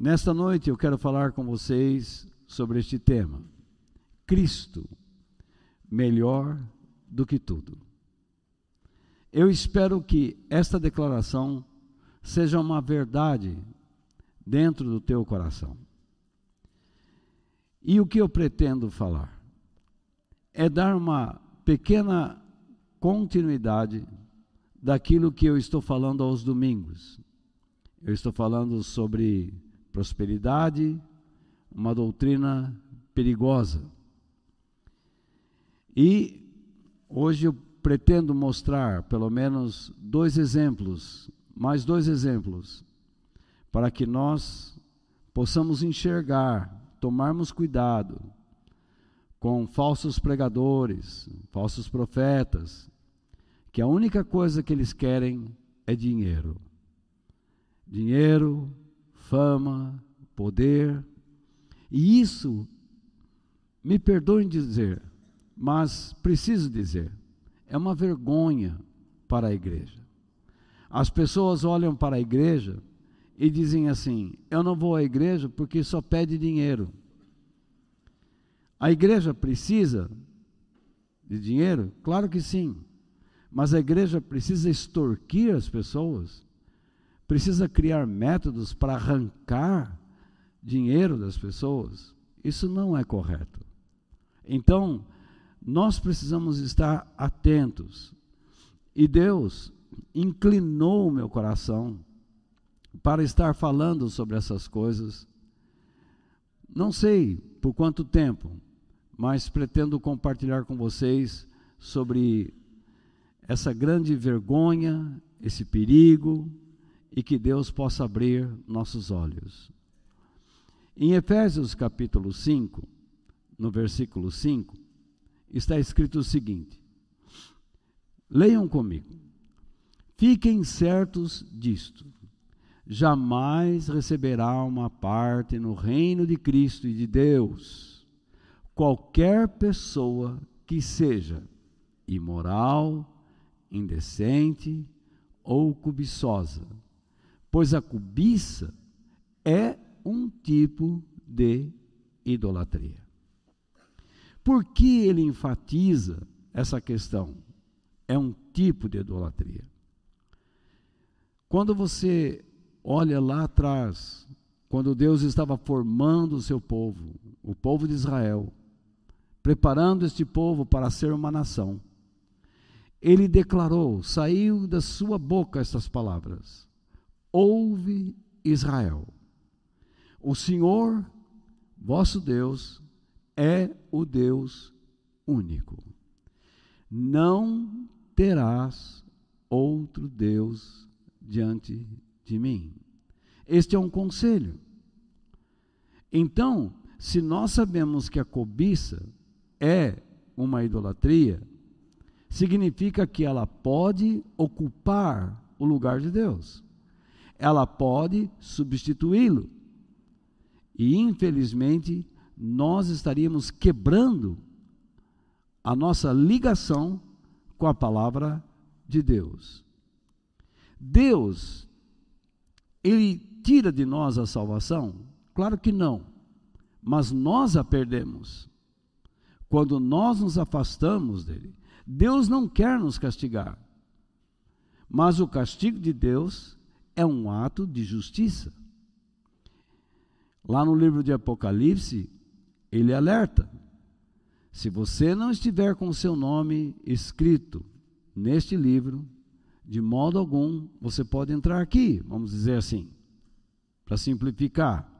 Nesta noite eu quero falar com vocês sobre este tema: Cristo, melhor do que tudo. Eu espero que esta declaração seja uma verdade dentro do teu coração. E o que eu pretendo falar? É dar uma pequena continuidade daquilo que eu estou falando aos domingos. Eu estou falando sobre prosperidade, uma doutrina perigosa. E hoje eu pretendo mostrar pelo menos dois exemplos, mais dois exemplos, para que nós possamos enxergar, tomarmos cuidado com falsos pregadores, falsos profetas, que a única coisa que eles querem é dinheiro. Dinheiro, fama, poder. E isso, me perdoem dizer, mas preciso dizer, é uma vergonha para a igreja. As pessoas olham para a igreja e dizem assim: Eu não vou à igreja porque só pede dinheiro. A igreja precisa de dinheiro? Claro que sim. Mas a igreja precisa extorquir as pessoas? Precisa criar métodos para arrancar dinheiro das pessoas? Isso não é correto. Então, nós precisamos estar atentos. E Deus inclinou o meu coração para estar falando sobre essas coisas. Não sei por quanto tempo, mas pretendo compartilhar com vocês sobre essa grande vergonha, esse perigo e que Deus possa abrir nossos olhos. Em Efésios capítulo 5, no versículo 5, está escrito o seguinte: Leiam comigo. Fiquem certos disto: jamais receberá uma parte no reino de Cristo e de Deus qualquer pessoa que seja imoral, indecente ou cobiçosa, pois a cobiça é um tipo de idolatria. Por que ele enfatiza essa questão? É um tipo de idolatria. Quando você olha lá atrás, quando Deus estava formando o seu povo, o povo de Israel, preparando este povo para ser uma nação, ele declarou, saiu da sua boca estas palavras: Ouve Israel, o Senhor, vosso Deus, é o Deus único. Não terás outro Deus diante de mim. Este é um conselho. Então, se nós sabemos que a cobiça é uma idolatria, significa que ela pode ocupar o lugar de Deus. Ela pode substituí-lo. E infelizmente, nós estaríamos quebrando a nossa ligação com a palavra de Deus. Deus, Ele tira de nós a salvação? Claro que não, mas nós a perdemos. Quando nós nos afastamos dele, Deus não quer nos castigar, mas o castigo de Deus é um ato de justiça. Lá no livro de Apocalipse, ele alerta: se você não estiver com o seu nome escrito neste livro, de modo algum você pode entrar aqui, vamos dizer assim, para simplificar.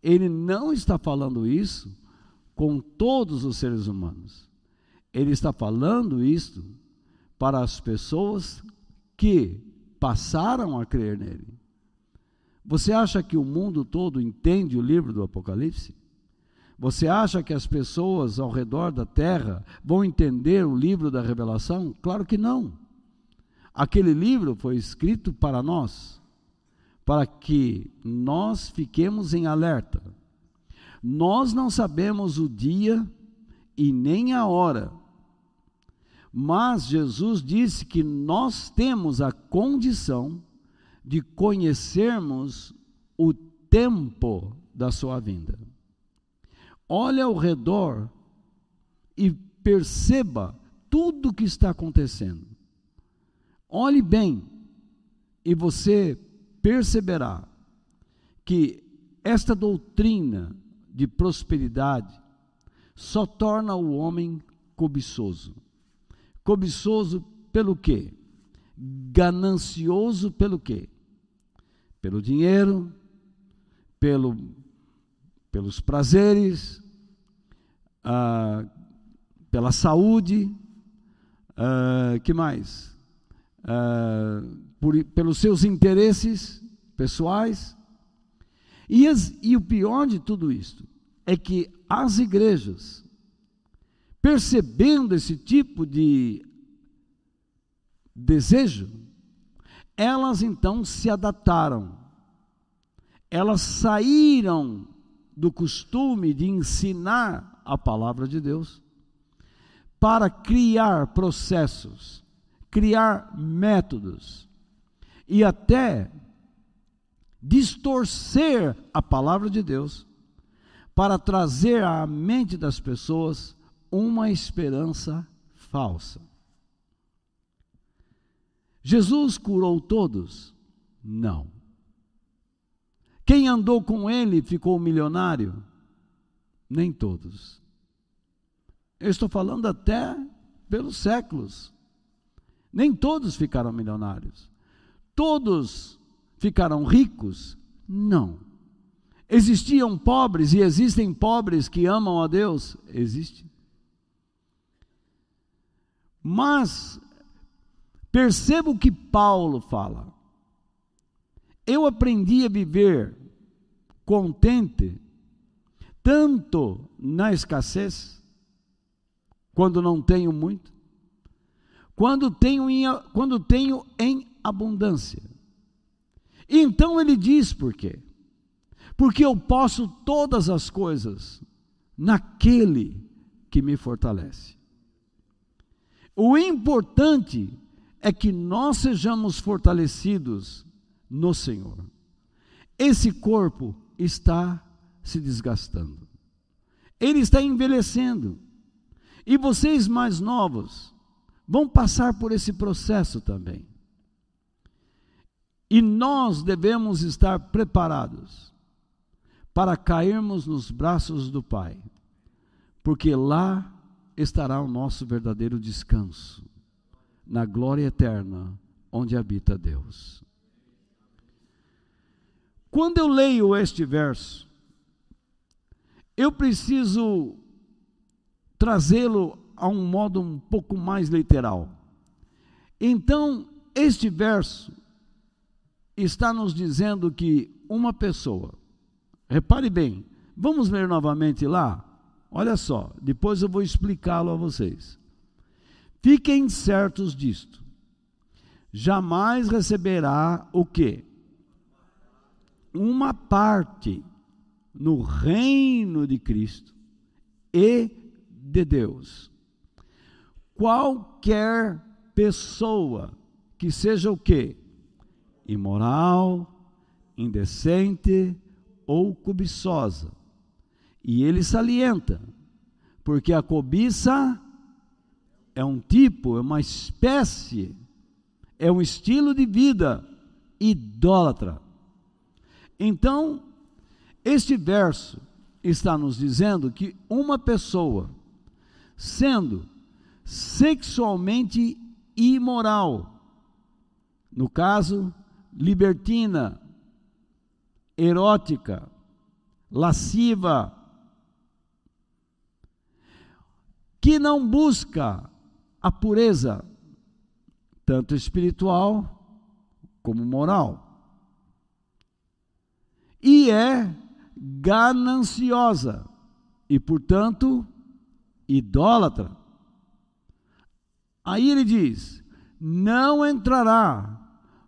Ele não está falando isso com todos os seres humanos. Ele está falando isto para as pessoas que passaram a crer nele. Você acha que o mundo todo entende o livro do Apocalipse? Você acha que as pessoas ao redor da terra vão entender o livro da revelação? Claro que não. Aquele livro foi escrito para nós, para que nós fiquemos em alerta. Nós não sabemos o dia e nem a hora, mas Jesus disse que nós temos a condição de conhecermos o tempo da sua vinda. Olhe ao redor e perceba tudo o que está acontecendo. Olhe bem e você perceberá que esta doutrina de prosperidade só torna o homem cobiçoso. Cobiçoso pelo quê? Ganancioso pelo quê? Pelo dinheiro, pelo, pelos prazeres, ah, pela saúde, ah, que mais? Ah, por, pelos seus interesses pessoais. E, as, e o pior de tudo isto é que as igrejas, percebendo esse tipo de desejo, elas então se adaptaram, elas saíram do costume de ensinar a palavra de Deus para criar processos, criar métodos e até distorcer a palavra de Deus para trazer à mente das pessoas uma esperança falsa. Jesus curou todos? Não. Quem andou com ele ficou milionário? Nem todos. Eu estou falando até pelos séculos. Nem todos ficaram milionários. Todos ficaram ricos? Não. Existiam pobres e existem pobres que amam a Deus? Existe. Mas perceba o que Paulo fala. Eu aprendi a viver contente, tanto na escassez, quando não tenho muito, quando tenho em, quando tenho em abundância. Então ele diz por quê? Porque eu posso todas as coisas naquele que me fortalece. O importante é que nós sejamos fortalecidos no Senhor. Esse corpo está se desgastando, ele está envelhecendo, e vocês mais novos vão passar por esse processo também. E nós devemos estar preparados para cairmos nos braços do Pai, porque lá estará o nosso verdadeiro descanso, na glória eterna, onde habita Deus. Quando eu leio este verso, eu preciso trazê-lo a um modo um pouco mais literal. Então, este verso está nos dizendo que uma pessoa, repare bem, vamos ler novamente lá? Olha só, depois eu vou explicá-lo a vocês. Fiquem certos disto. Jamais receberá o que? Uma parte no reino de Cristo e de Deus. Qualquer pessoa que seja o que? imoral, indecente ou cobiçosa. E ele salienta, porque a cobiça é um tipo, é uma espécie, é um estilo de vida idólatra. Então, este verso está nos dizendo que uma pessoa, sendo sexualmente imoral, no caso, libertina, erótica, lasciva, que não busca a pureza, tanto espiritual como moral, e é gananciosa e, portanto, idólatra. Aí ele diz: não entrará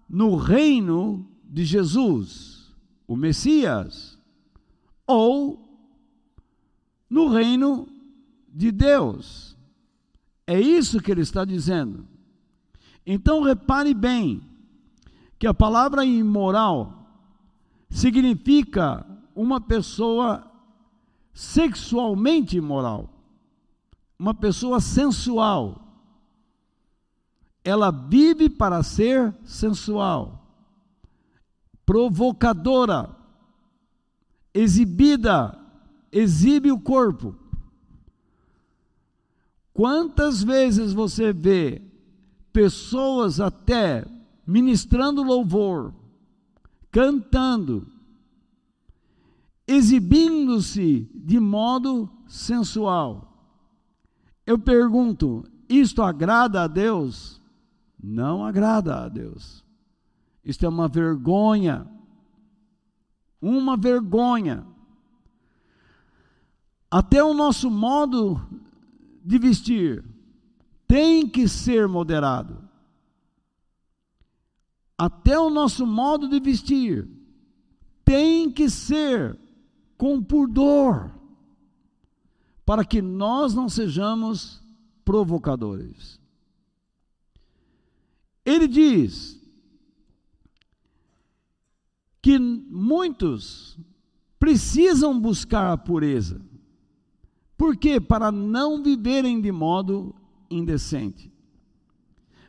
no reino de Jesus, o Messias, ou no reino de Deus. É isso que ele está dizendo. Então repare bem que a palavra imoral significa uma pessoa sexualmente imoral, uma pessoa sensual. Ela vive para ser sensual, provocadora, exibida, exibe o corpo. Quantas vezes você vê pessoas até ministrando louvor, cantando, exibindo-se de modo sensual. Eu pergunto: isto agrada a Deus? Não agrada a Deus. Isto é uma vergonha. Uma vergonha. Até o nosso modo de vestir tem que ser moderado. Até o nosso modo de vestir tem que ser com pudor, para que nós não sejamos provocadores. Ele diz que muitos precisam buscar a pureza. Por quê? Para não viverem de modo indecente.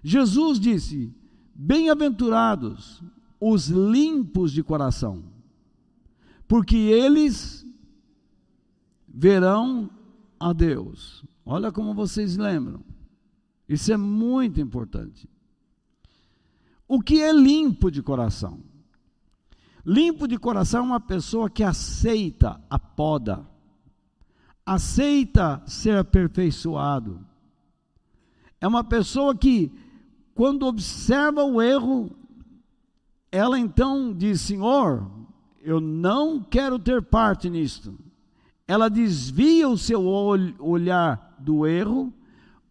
Jesus disse: Bem-aventurados os limpos de coração, porque eles verão a Deus. Olha como vocês lembram. Isso é muito importante. O que é limpo de coração? Limpo de coração é uma pessoa que aceita a poda, aceita ser aperfeiçoado. É uma pessoa que quando observa o erro, ela então diz: Senhor, eu não quero ter parte nisto. Ela desvia o seu olhar do erro,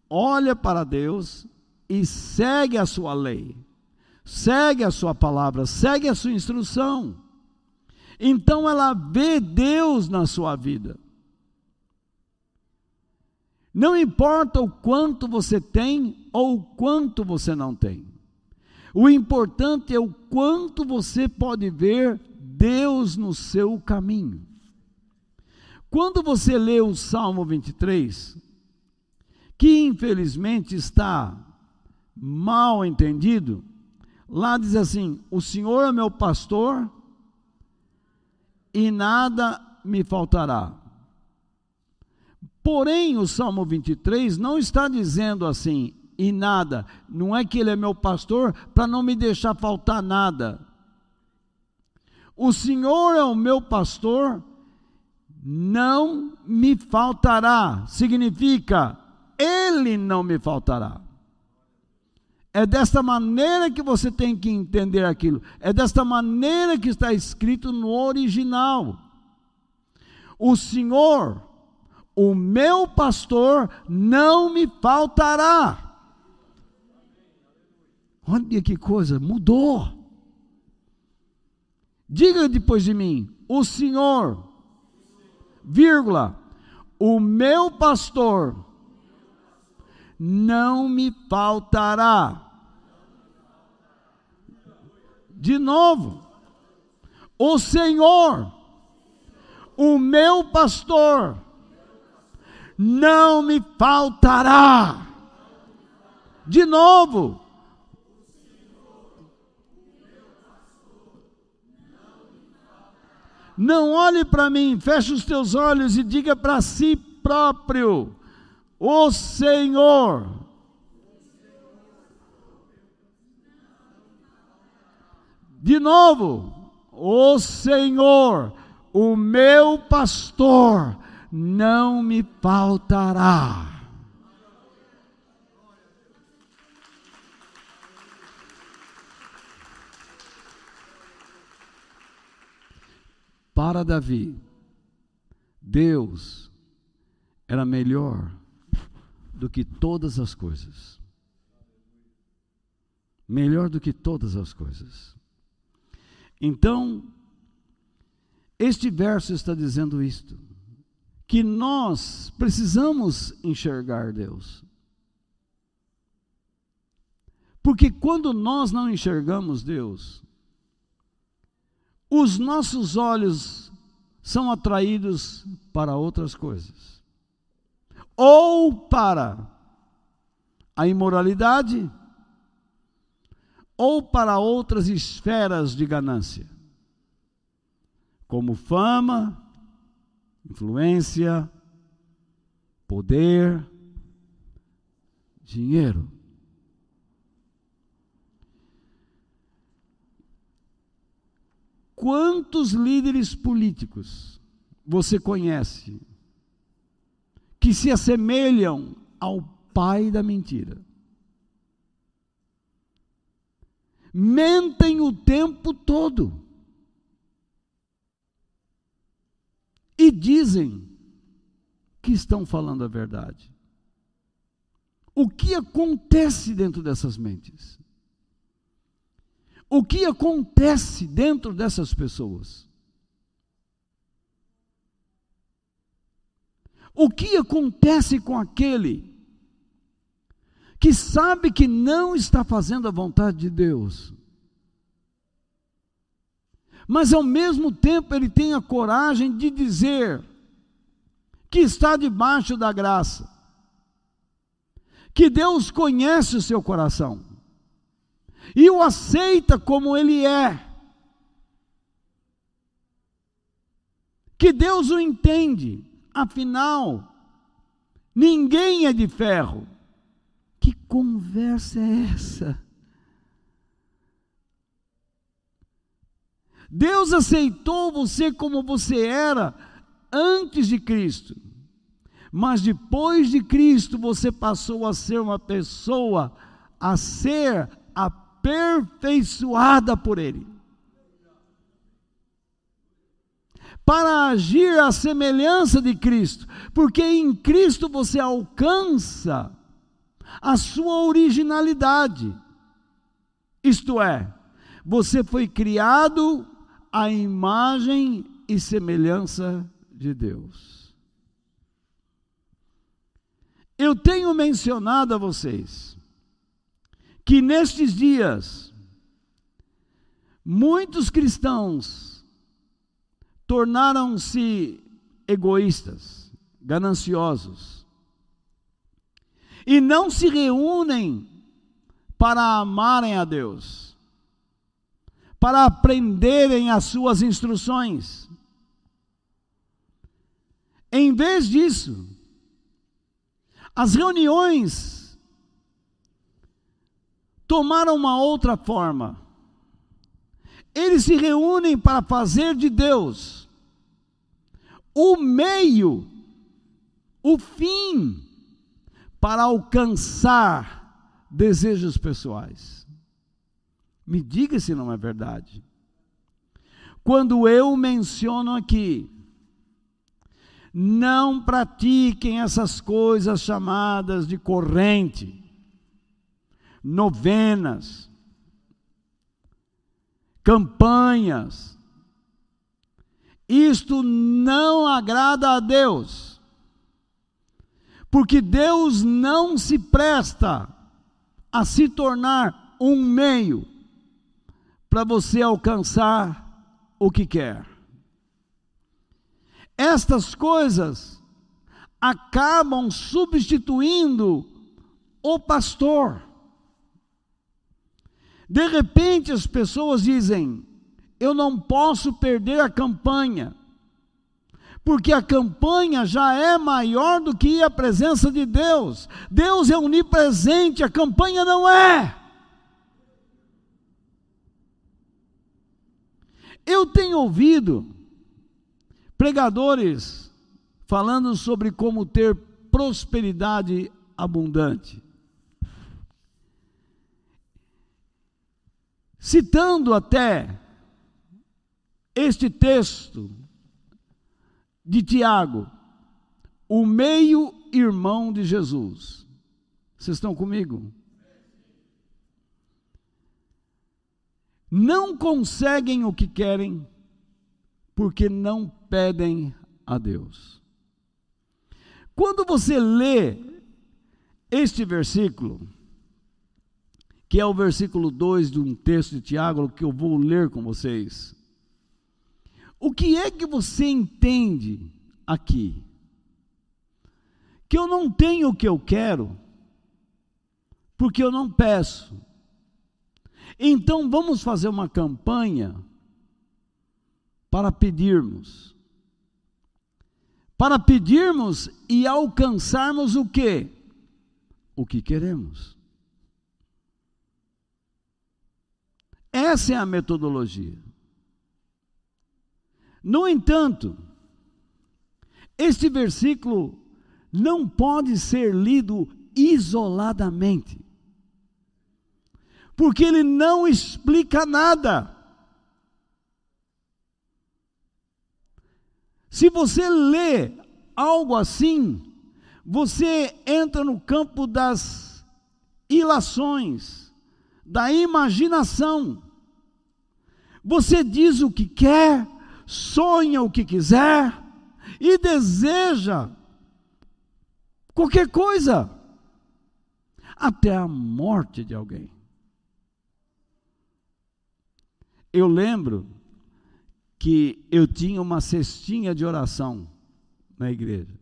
olha para Deus e segue a sua lei, segue a sua palavra, segue a sua instrução. Então ela vê Deus na sua vida. Não importa o quanto você tem ou o quanto você não tem. O importante é o quanto você pode ver Deus no seu caminho. Quando você lê o Salmo 23, que infelizmente está mal entendido, lá diz assim: O Senhor é meu pastor e nada me faltará. Porém, o Salmo 23 não está dizendo assim, e nada, não é que ele é meu pastor para não me deixar faltar nada. O Senhor é o meu pastor, não me faltará, significa, ele não me faltará. É desta maneira que você tem que entender aquilo. É desta maneira que está escrito no original. O Senhor o meu pastor não me faltará. Olha que coisa, mudou. Diga depois de mim, o Senhor, vírgula, o meu pastor não me faltará. De novo, o Senhor, o meu pastor, não me faltará. De novo. Não olhe para mim, feche os teus olhos e diga para si próprio: O Senhor. De novo, o Senhor, o meu pastor, não me faltará. Para Davi, Deus era melhor do que todas as coisas. Melhor do que todas as coisas. Então, este verso está dizendo isto que nós precisamos enxergar Deus. Porque quando nós não enxergamos Deus, os nossos olhos são atraídos para outras coisas, ou para a imoralidade, ou para outras esferas de ganância, como fama, influência, poder, dinheiro. Quantos líderes políticos você conhece que se assemelham ao pai da mentira? Mentem o tempo todo. E dizem que estão falando a verdade. O que acontece dentro dessas mentes? O que acontece dentro dessas pessoas? O que acontece com aquele que sabe que não está fazendo a vontade de Deus? Mas ao mesmo tempo ele tem a coragem de dizer que está debaixo da graça, que Deus conhece o seu coração e o aceita como ele é. Que Deus o entende, afinal, ninguém é de ferro. Que conversa é essa? Deus aceitou você como você era antes de Cristo, mas depois de Cristo você passou a ser uma pessoa a ser aperfeiçoada por Ele. Para agir à semelhança de Cristo, porque em Cristo você alcança a sua originalidade. Isto é, você foi criado à imagem e semelhança de Deus. Eu tenho mencionado a vocês que nestes dias muitos cristãos tornaram-se egoístas, gananciosos, e não se reúnem para amarem a Deus, para aprenderem as suas instruções. Em vez disso, as reuniões tomaram uma outra forma. Eles se reúnem para fazer de Deus o meio, o fim, para alcançar desejos pessoais. Me diga se não é verdade. Quando eu menciono aqui, não pratiquem essas coisas chamadas de corrente novenas, campanhas. Isto não agrada a Deus, porque Deus não se presta a se tornar um meio para você alcançar o que quer. Estas coisas acabam substituindo o pastor. De repente as pessoas dizem: eu não posso perder a campanha, porque a campanha já é maior do que a presença de Deus. Deus é onipresente, a campanha não é. Eu tenho ouvido pregadores falando sobre como ter prosperidade abundante. citando até este texto de Tiago, o meio-irmão de Jesus. Vocês estão comigo? Não conseguem o que querem, porque não pedem a Deus. Quando você lê este versículo, que é o versículo 2 de um texto de Tiago que eu vou ler com vocês. O que é que você entende aqui? Que eu não tenho o que eu quero, porque eu não peço. Então vamos fazer uma campanha para pedirmos. Para pedirmos e alcançarmos o que? O que queremos. Essa é a metodologia. No entanto, este versículo não pode ser lido isoladamente, porque ele não explica nada. Se você lê algo assim, você entra no campo das ilações, da imaginação. Você diz o que quer, sonha o que quiser e deseja qualquer coisa, até a morte de alguém. Eu lembro que eu tinha uma cestinha de oração na igreja.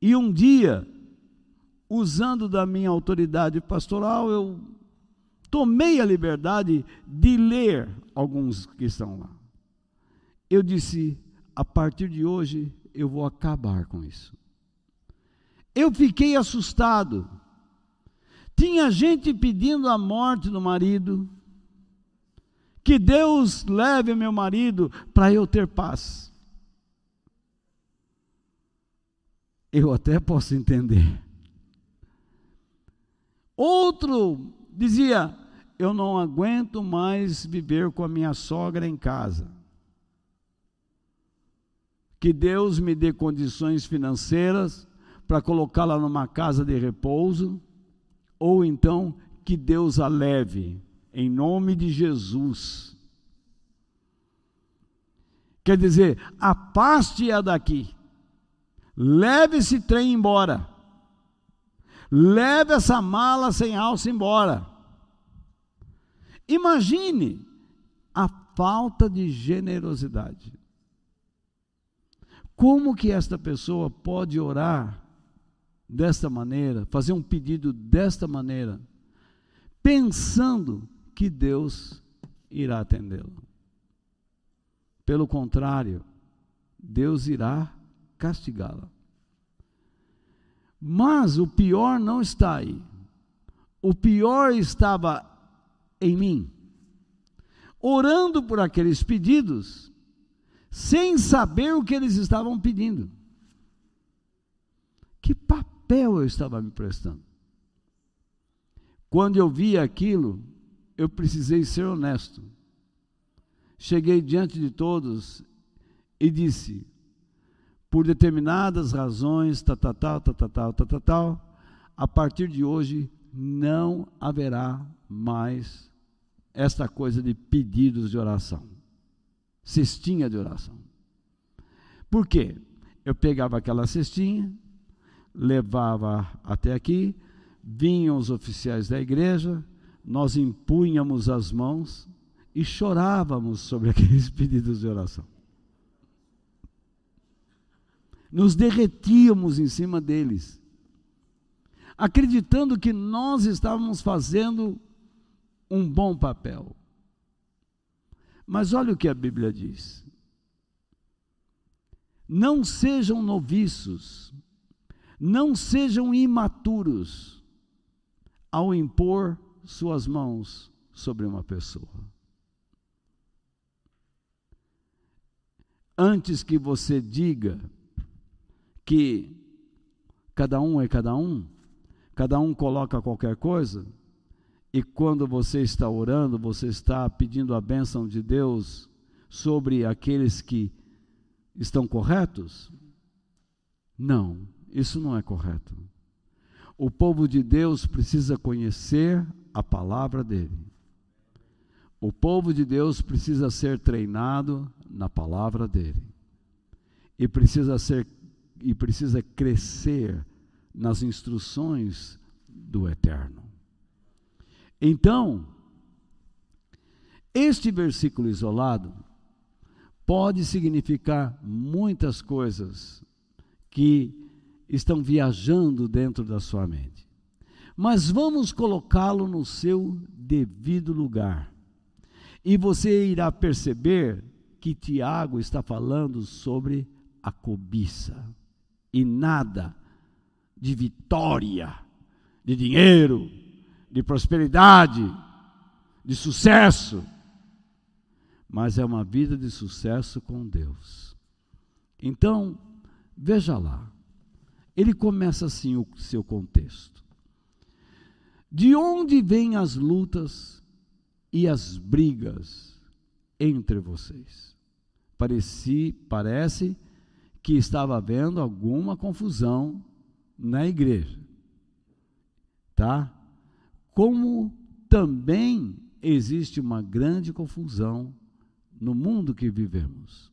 E um dia, usando da minha autoridade pastoral, eu tomei a liberdade de ler alguns que estão lá. Eu disse: a partir de hoje eu vou acabar com isso. Eu fiquei assustado. Tinha gente pedindo a morte do marido, que Deus leve meu marido para eu ter paz. Eu até posso entender. Outro dizia: Eu não aguento mais viver com a minha sogra em casa. Que Deus me dê condições financeiras para colocá-la numa casa de repouso, ou então que Deus a leve em nome de Jesus. Quer dizer, afaste-a daqui, leve esse trem embora, leve essa mala sem alça embora. Imagine a falta de generosidade. Como que esta pessoa pode orar desta maneira, fazer um pedido desta maneira, pensando que Deus irá atendê-lo. Pelo contrário, Deus irá castigá-la. Mas o pior não está aí. O pior estava em mim, orando por aqueles pedidos, sem saber o que eles estavam pedindo. Que papel eu estava me prestando? Quando eu vi aquilo, eu precisei ser honesto. Cheguei diante de todos e disse, por determinadas razões, tal, tal, tal, tal, tal, tal, tal, tal, a partir de hoje não haverá mais esta coisa de pedidos de oração, cestinha de oração. Por quê? Eu pegava aquela cestinha, levava até aqui, vinham os oficiais da igreja, nós impunhamos as mãos e chorávamos sobre aqueles pedidos de oração. Nos derretíamos em cima deles, acreditando que nós estávamos fazendo um bom papel. Mas olha o que a Bíblia diz: não sejam noviços, não sejam imaturos ao impor suas mãos sobre uma pessoa. Antes que você diga que cada um é cada um, cada um coloca qualquer coisa, e quando você está orando, você está pedindo a bênção de Deus sobre aqueles que estão corretos? Não, isso não é correto. O povo de Deus precisa conhecer a palavra dele. O povo de Deus precisa ser treinado na palavra dele. E precisa ser e precisa crescer nas instruções do eterno. Então, este versículo isolado pode significar muitas coisas que estão viajando dentro da sua mente. Mas vamos colocá-lo no seu devido lugar. E você irá perceber que Tiago está falando sobre a cobiça e nada de vitória, de dinheiro, de prosperidade, de sucesso, mas é uma vida de sucesso com Deus. Então, veja lá, ele começa assim o seu contexto. De onde vêm as lutas e as brigas entre vocês? Pareci, parece que estava havendo alguma confusão na igreja. Tá? Como também existe uma grande confusão no mundo que vivemos.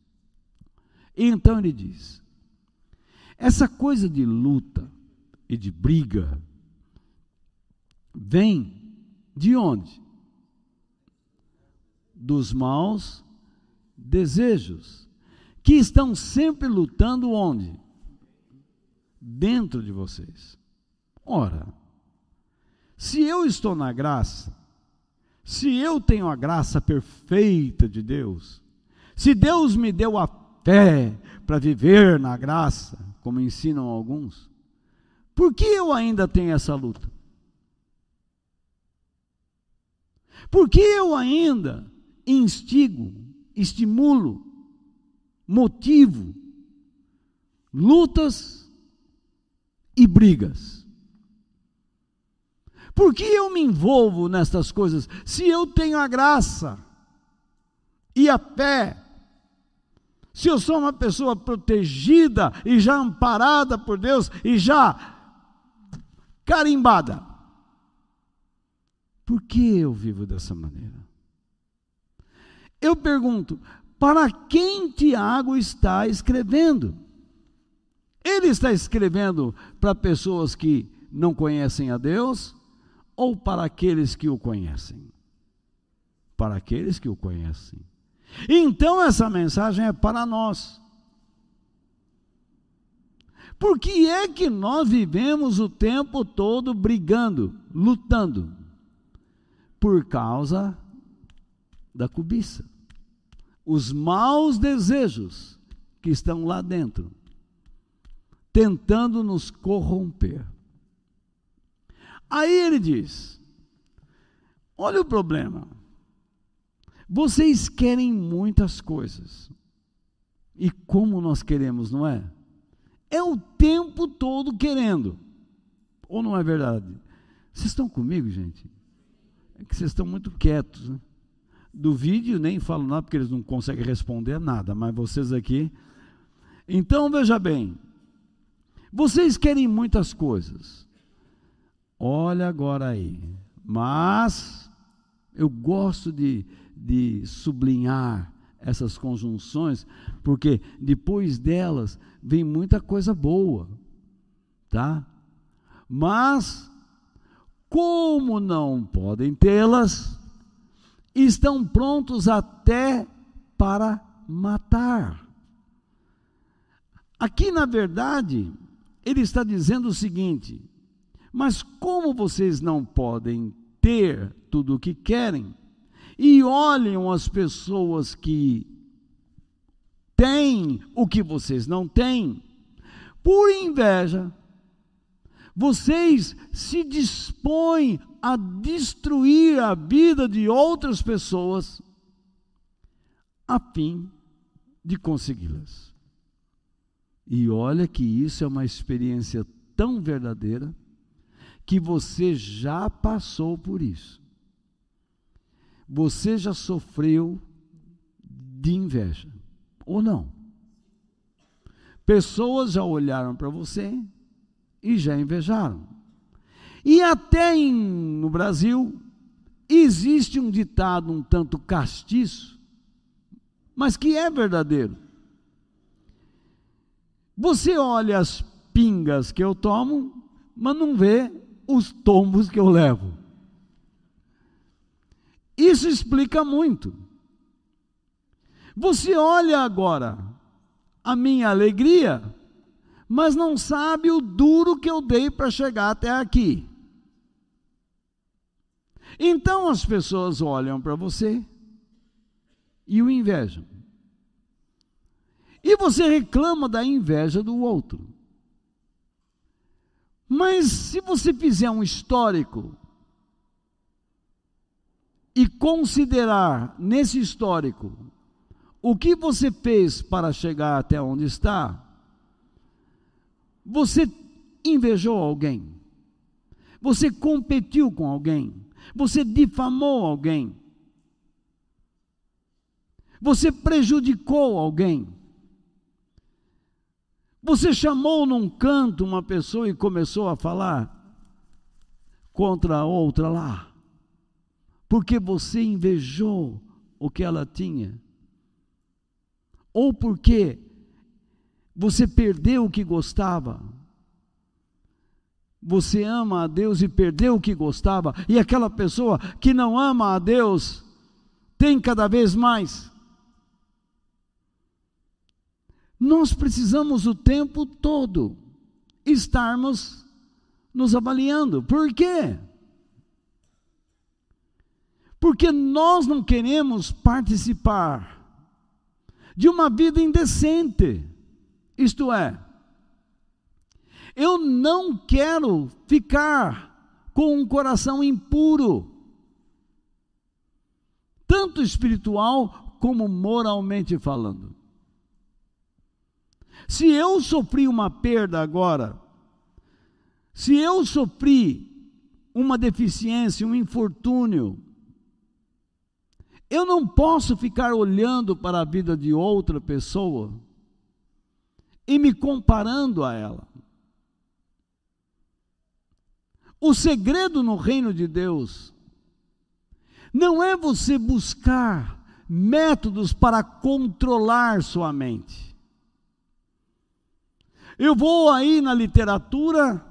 então ele diz: essa coisa de luta e de briga vem de onde? Dos maus desejos, que estão sempre lutando onde? Dentro de vocês. Ora, se eu estou na graça, se eu tenho a graça perfeita de Deus, se Deus me deu a fé para viver na graça, como ensinam alguns, por que eu ainda tenho essa luta? Por que eu ainda instigo, estimulo, motivo lutas e brigas? Por que eu me envolvo nestas coisas se eu tenho a graça e a fé? Se eu sou uma pessoa protegida e já amparada por Deus e já carimbada, por que eu vivo dessa maneira? Eu pergunto, para quem Tiago está escrevendo? Ele está escrevendo para pessoas que não conhecem a Deus ou para aqueles que o conhecem? Para aqueles que o conhecem. Então essa mensagem é para nós. Por que é que nós vivemos o tempo todo brigando, lutando? Por causa da cobiça. Os maus desejos que estão lá dentro, tentando nos corromper. Aí ele diz: Olha o problema. Vocês querem muitas coisas. E como nós queremos, não é? É o tempo todo querendo. Ou não é verdade? Vocês estão comigo, gente? É que vocês estão muito quietos. Né? Do vídeo nem falo nada porque eles não conseguem responder nada, mas vocês aqui. Então veja bem. Vocês querem muitas coisas. Olha agora aí. Mas eu gosto de, de sublinhar essas conjunções, porque depois delas vem muita coisa boa, tá? Mas, como não podem tê-las, estão prontos até para matar. Aqui, na verdade, ele está dizendo o seguinte: mas como vocês não podem ter tudo o que querem, e olham as pessoas que têm o que vocês não têm, por inveja, vocês se dispõem a destruir a vida de outras pessoas a fim de consegui-las. E olha que isso é uma experiência tão verdadeira que você já passou por isso. Você já sofreu de inveja, ou não? Pessoas já olharam para você e já invejaram. E até em, no Brasil existe um ditado um tanto castiço, mas que é verdadeiro. Você olha as pingas que eu tomo, mas não vê os tombos que eu levo. Isso explica muito. Você olha agora a minha alegria, mas não sabe o duro que eu dei para chegar até aqui. Então as pessoas olham para você e o invejam. E você reclama da inveja do outro. Mas se você fizer um histórico e considerar nesse histórico o que você fez para chegar até onde está, você invejou alguém, você competiu com alguém, você difamou alguém, você prejudicou alguém. Você chamou num canto uma pessoa e começou a falar contra a outra lá, porque você invejou o que ela tinha, ou porque você perdeu o que gostava. Você ama a Deus e perdeu o que gostava, e aquela pessoa que não ama a Deus tem cada vez mais. Nós precisamos o tempo todo estarmos nos avaliando. Por quê? Porque nós não queremos participar de uma vida indecente. Isto é, eu não quero ficar com um coração impuro, tanto espiritual como moralmente falando. Se eu sofri uma perda agora, se eu sofri uma deficiência, um infortúnio, eu não posso ficar olhando para a vida de outra pessoa e me comparando a ela. O segredo no reino de Deus não é você buscar métodos para controlar sua mente. Eu vou aí na literatura,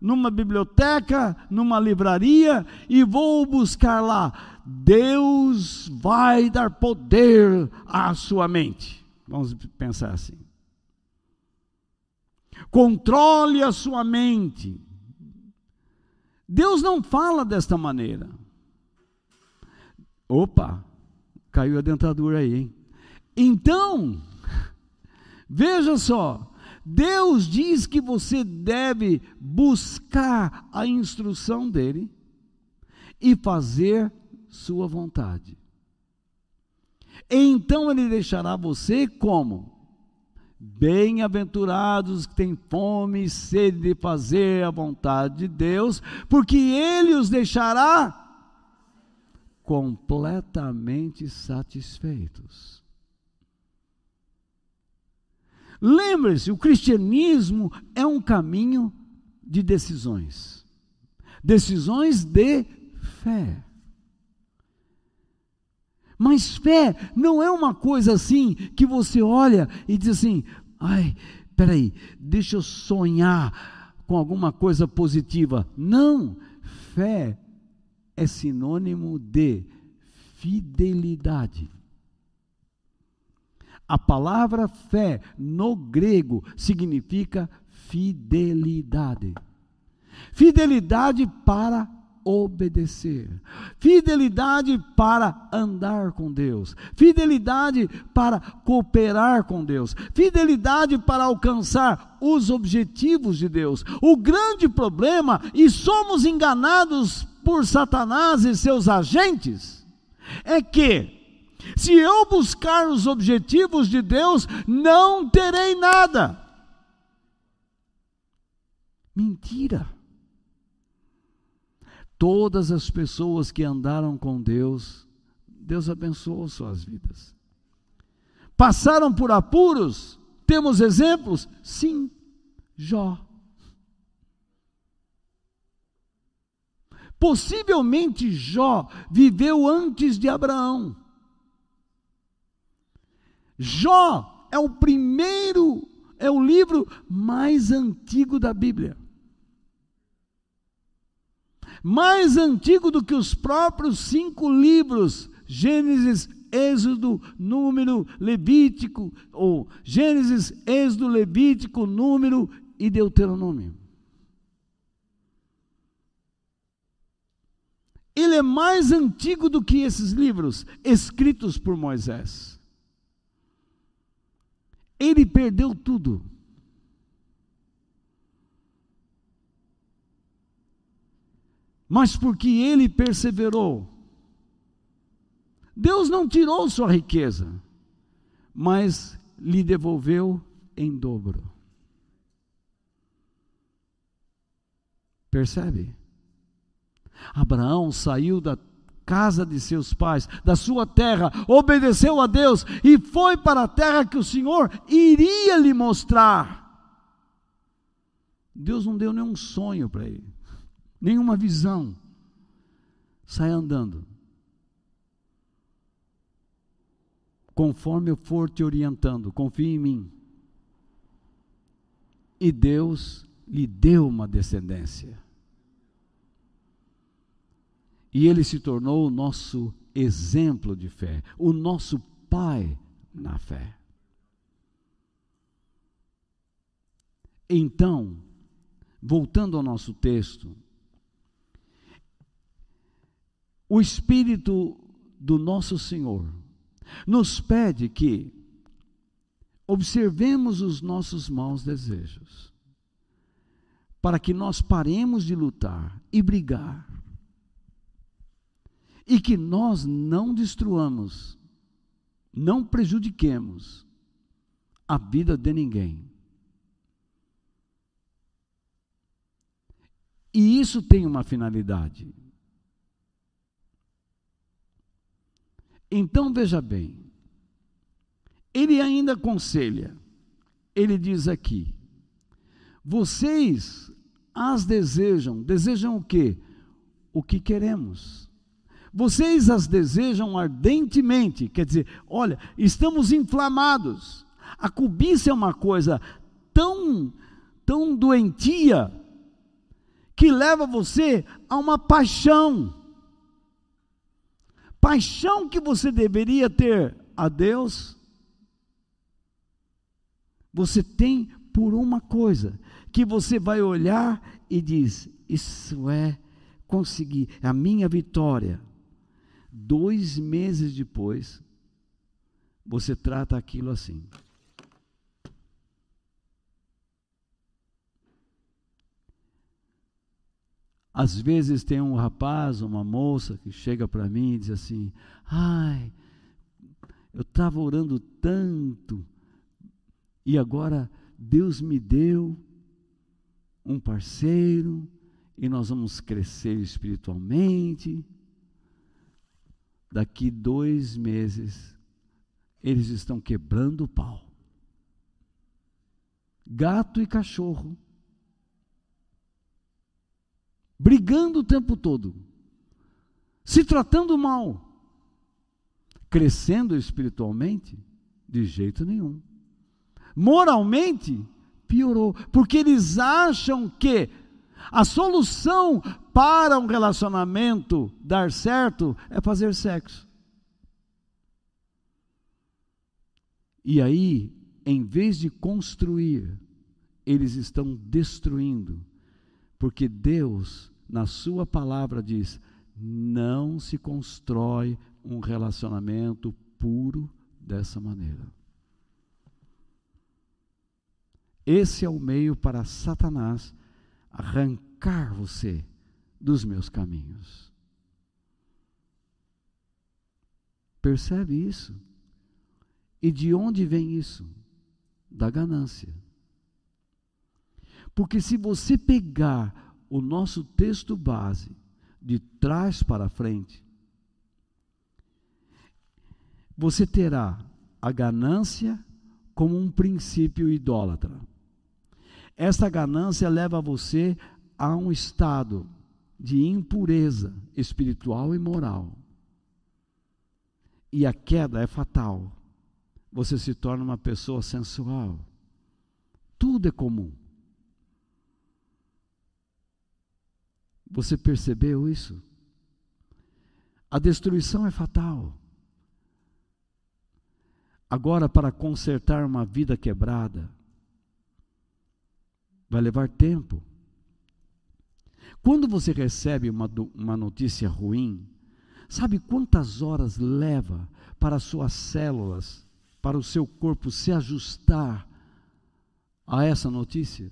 numa biblioteca, numa livraria e vou buscar lá. Deus vai dar poder à sua mente. Vamos pensar assim. Controle a sua mente. Deus não fala desta maneira. Opa, caiu a dentadura aí, hein? Então, veja só, Deus diz que você deve buscar a instrução dele e fazer sua vontade. Então ele deixará você como? Bem-aventurados que têm fome e sede de fazer a vontade de Deus, porque ele os deixará completamente satisfeitos. Lembre-se, o cristianismo é um caminho de decisões. Decisões de fé. Mas fé não é uma coisa assim que você olha e diz assim: ai, peraí, deixa eu sonhar com alguma coisa positiva. Não, fé é sinônimo de fidelidade. A palavra fé no grego significa fidelidade. Fidelidade para obedecer, fidelidade para andar com Deus, fidelidade para cooperar com Deus, fidelidade para alcançar os objetivos de Deus. O grande problema, e somos enganados por Satanás e seus agentes, é que se eu buscar os objetivos de Deus, não terei nada. Mentira. Todas as pessoas que andaram com Deus, Deus abençoou suas vidas. Passaram por apuros? Temos exemplos? Sim, Jó. Possivelmente Jó viveu antes de Abraão. Jó é o primeiro, é o livro mais antigo da Bíblia. Mais antigo do que os próprios cinco livros, Gênesis, Êxodo, Número, Levítico, ou Gênesis, Êxodo, Levítico, Número e Deuteronômio. Ele é mais antigo do que esses livros escritos por Moisés. Ele perdeu tudo. Mas porque ele perseverou, Deus não tirou sua riqueza, mas lhe devolveu em dobro. Percebe? Abraão saiu da casa de seus pais, da sua terra, obedeceu a Deus e foi para a terra que o Senhor iria lhe mostrar. Deus não deu nenhum sonho para ele, nenhuma visão. Sai andando. Conforme eu for te orientando, confie em mim. E Deus lhe deu uma descendência. E ele se tornou o nosso exemplo de fé, o nosso pai na fé. Então, voltando ao nosso texto, o Espírito do nosso Senhor nos pede que observemos os nossos maus desejos, para que nós paremos de lutar e brigar e que nós não destruamos, não prejudiquemos a vida de ninguém. E isso tem uma finalidade. Então veja bem, ele ainda aconselha, ele diz aqui: vocês as desejam, desejam o quê? O que queremos. Vocês as desejam ardentemente, quer dizer, olha, estamos inflamados. A cobiça é uma coisa tão, tão doentia, que leva você a uma paixão. Paixão que você deveria ter a Deus, você tem por uma coisa, que você vai olhar e diz: Isso é conseguir, é a minha vitória. Dois meses depois, você trata aquilo assim. Às vezes tem um rapaz, uma moça que chega para mim e diz assim: Ai, eu estava orando tanto e agora Deus me deu um parceiro e nós vamos crescer espiritualmente daqui dois meses, eles estão quebrando o pau. Gato e cachorro. Brigando o tempo todo. Se tratando mal. Crescendo espiritualmente? De jeito nenhum. Moralmente? Piorou. Porque eles acham que a solução para um relacionamento dar certo é fazer sexo. E aí, em vez de construir, eles estão destruindo. Porque Deus, na Sua palavra, diz: não se constrói um relacionamento puro dessa maneira. Esse é o meio para Satanás arrancar você dos meus caminhos. Percebe isso? E de onde vem isso? Da ganância. Porque se você pegar o nosso texto base de trás para frente, você terá a ganância como um princípio idólatra. Essa ganância leva você a um estado de impureza espiritual e moral. E a queda é fatal. Você se torna uma pessoa sensual. Tudo é comum. Você percebeu isso? A destruição é fatal. Agora, para consertar uma vida quebrada, vai levar tempo. Quando você recebe uma, uma notícia ruim, sabe quantas horas leva para as suas células, para o seu corpo se ajustar a essa notícia?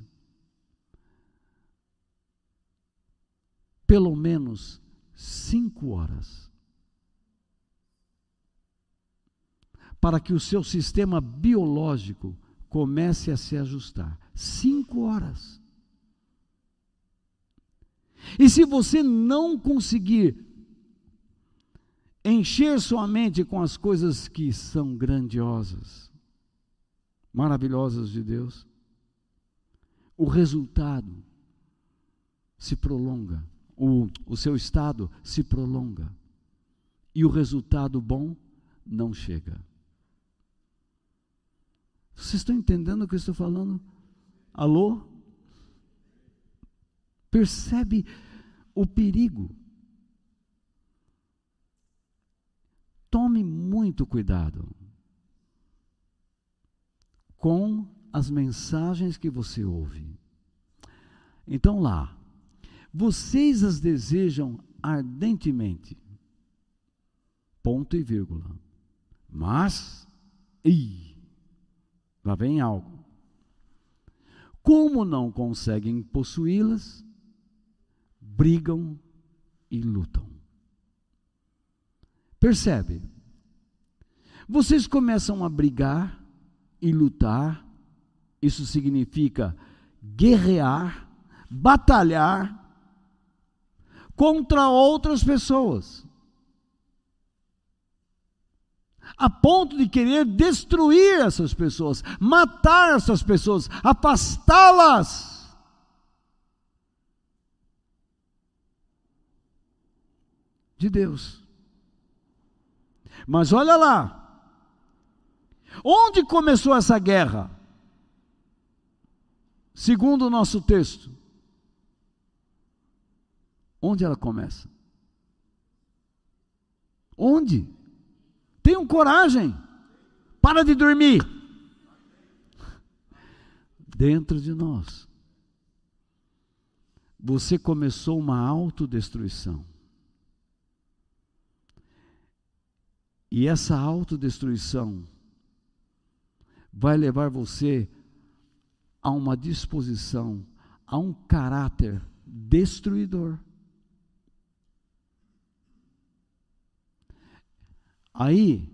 Pelo menos cinco horas. Para que o seu sistema biológico comece a se ajustar. Cinco horas. E se você não conseguir encher sua mente com as coisas que são grandiosas, maravilhosas de Deus, o resultado se prolonga, o, o seu estado se prolonga, e o resultado bom não chega. Vocês estão entendendo o que eu estou falando? Alô? Percebe o perigo. Tome muito cuidado com as mensagens que você ouve. Então lá, vocês as desejam ardentemente. Ponto e vírgula. Mas, ih, lá vem algo. Como não conseguem possuí-las, brigam e lutam. Percebe? Vocês começam a brigar e lutar, isso significa guerrear, batalhar contra outras pessoas, a ponto de querer destruir essas pessoas, matar essas pessoas, afastá-las. De Deus. Mas olha lá, onde começou essa guerra? Segundo o nosso texto, onde ela começa? Onde? Tenham coragem, para de dormir. Dentro de nós. Você começou uma autodestruição. E essa autodestruição vai levar você a uma disposição, a um caráter destruidor. Aí,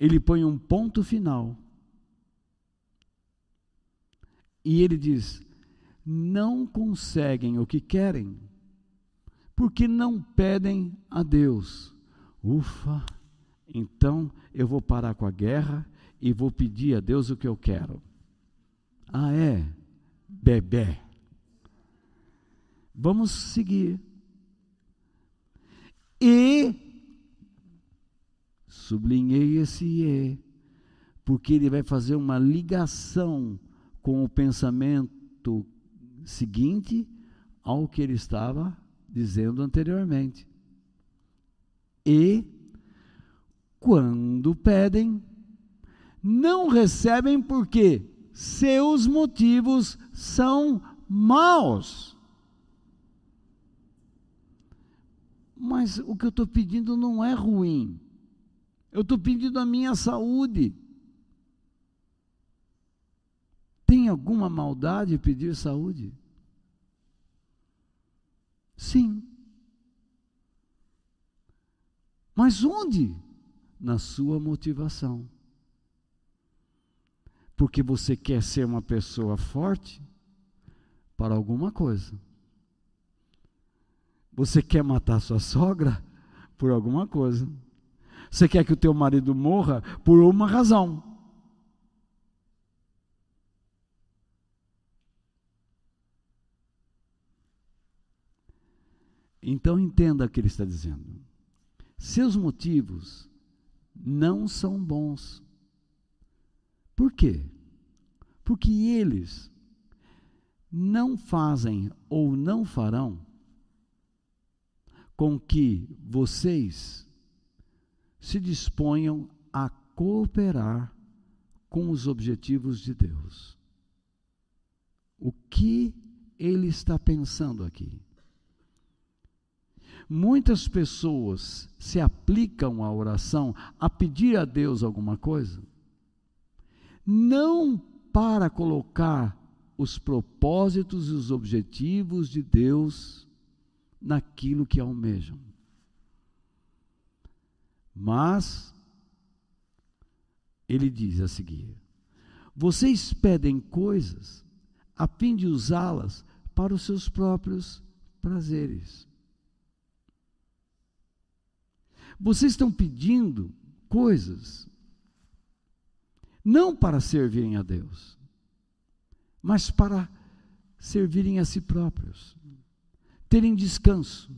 ele põe um ponto final. E ele diz: não conseguem o que querem, porque não pedem a Deus. Ufa, então eu vou parar com a guerra e vou pedir a Deus o que eu quero. Ah, é? Bebê. Vamos seguir. E, sublinhei esse E, porque ele vai fazer uma ligação com o pensamento seguinte ao que ele estava dizendo anteriormente. E, quando pedem, não recebem porque seus motivos são maus. Mas o que eu estou pedindo não é ruim. Eu estou pedindo a minha saúde. Tem alguma maldade pedir saúde? Sim. Mas onde? Na sua motivação. Porque você quer ser uma pessoa forte para alguma coisa. Você quer matar sua sogra por alguma coisa. Você quer que o teu marido morra por uma razão. Então entenda o que ele está dizendo. Seus motivos não são bons. Por quê? Porque eles não fazem ou não farão com que vocês se disponham a cooperar com os objetivos de Deus. O que ele está pensando aqui? Muitas pessoas se aplicam à oração a pedir a Deus alguma coisa, não para colocar os propósitos e os objetivos de Deus naquilo que almejam. Mas ele diz a seguir: Vocês pedem coisas a fim de usá-las para os seus próprios prazeres. Vocês estão pedindo coisas não para servirem a Deus, mas para servirem a si próprios, terem descanso.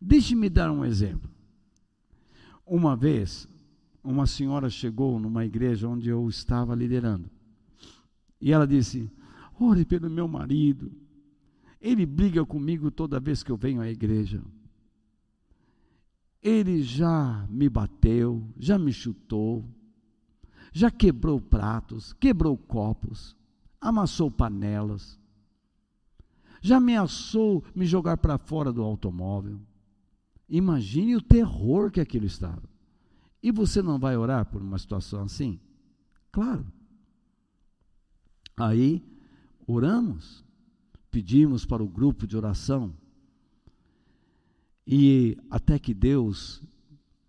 Deixe-me dar um exemplo. Uma vez, uma senhora chegou numa igreja onde eu estava liderando. E ela disse: Ore pelo meu marido. Ele briga comigo toda vez que eu venho à igreja. Ele já me bateu, já me chutou, já quebrou pratos, quebrou copos, amassou panelas, já ameaçou me jogar para fora do automóvel. Imagine o terror que aquilo estava. E você não vai orar por uma situação assim? Claro. Aí, oramos, pedimos para o grupo de oração, e até que Deus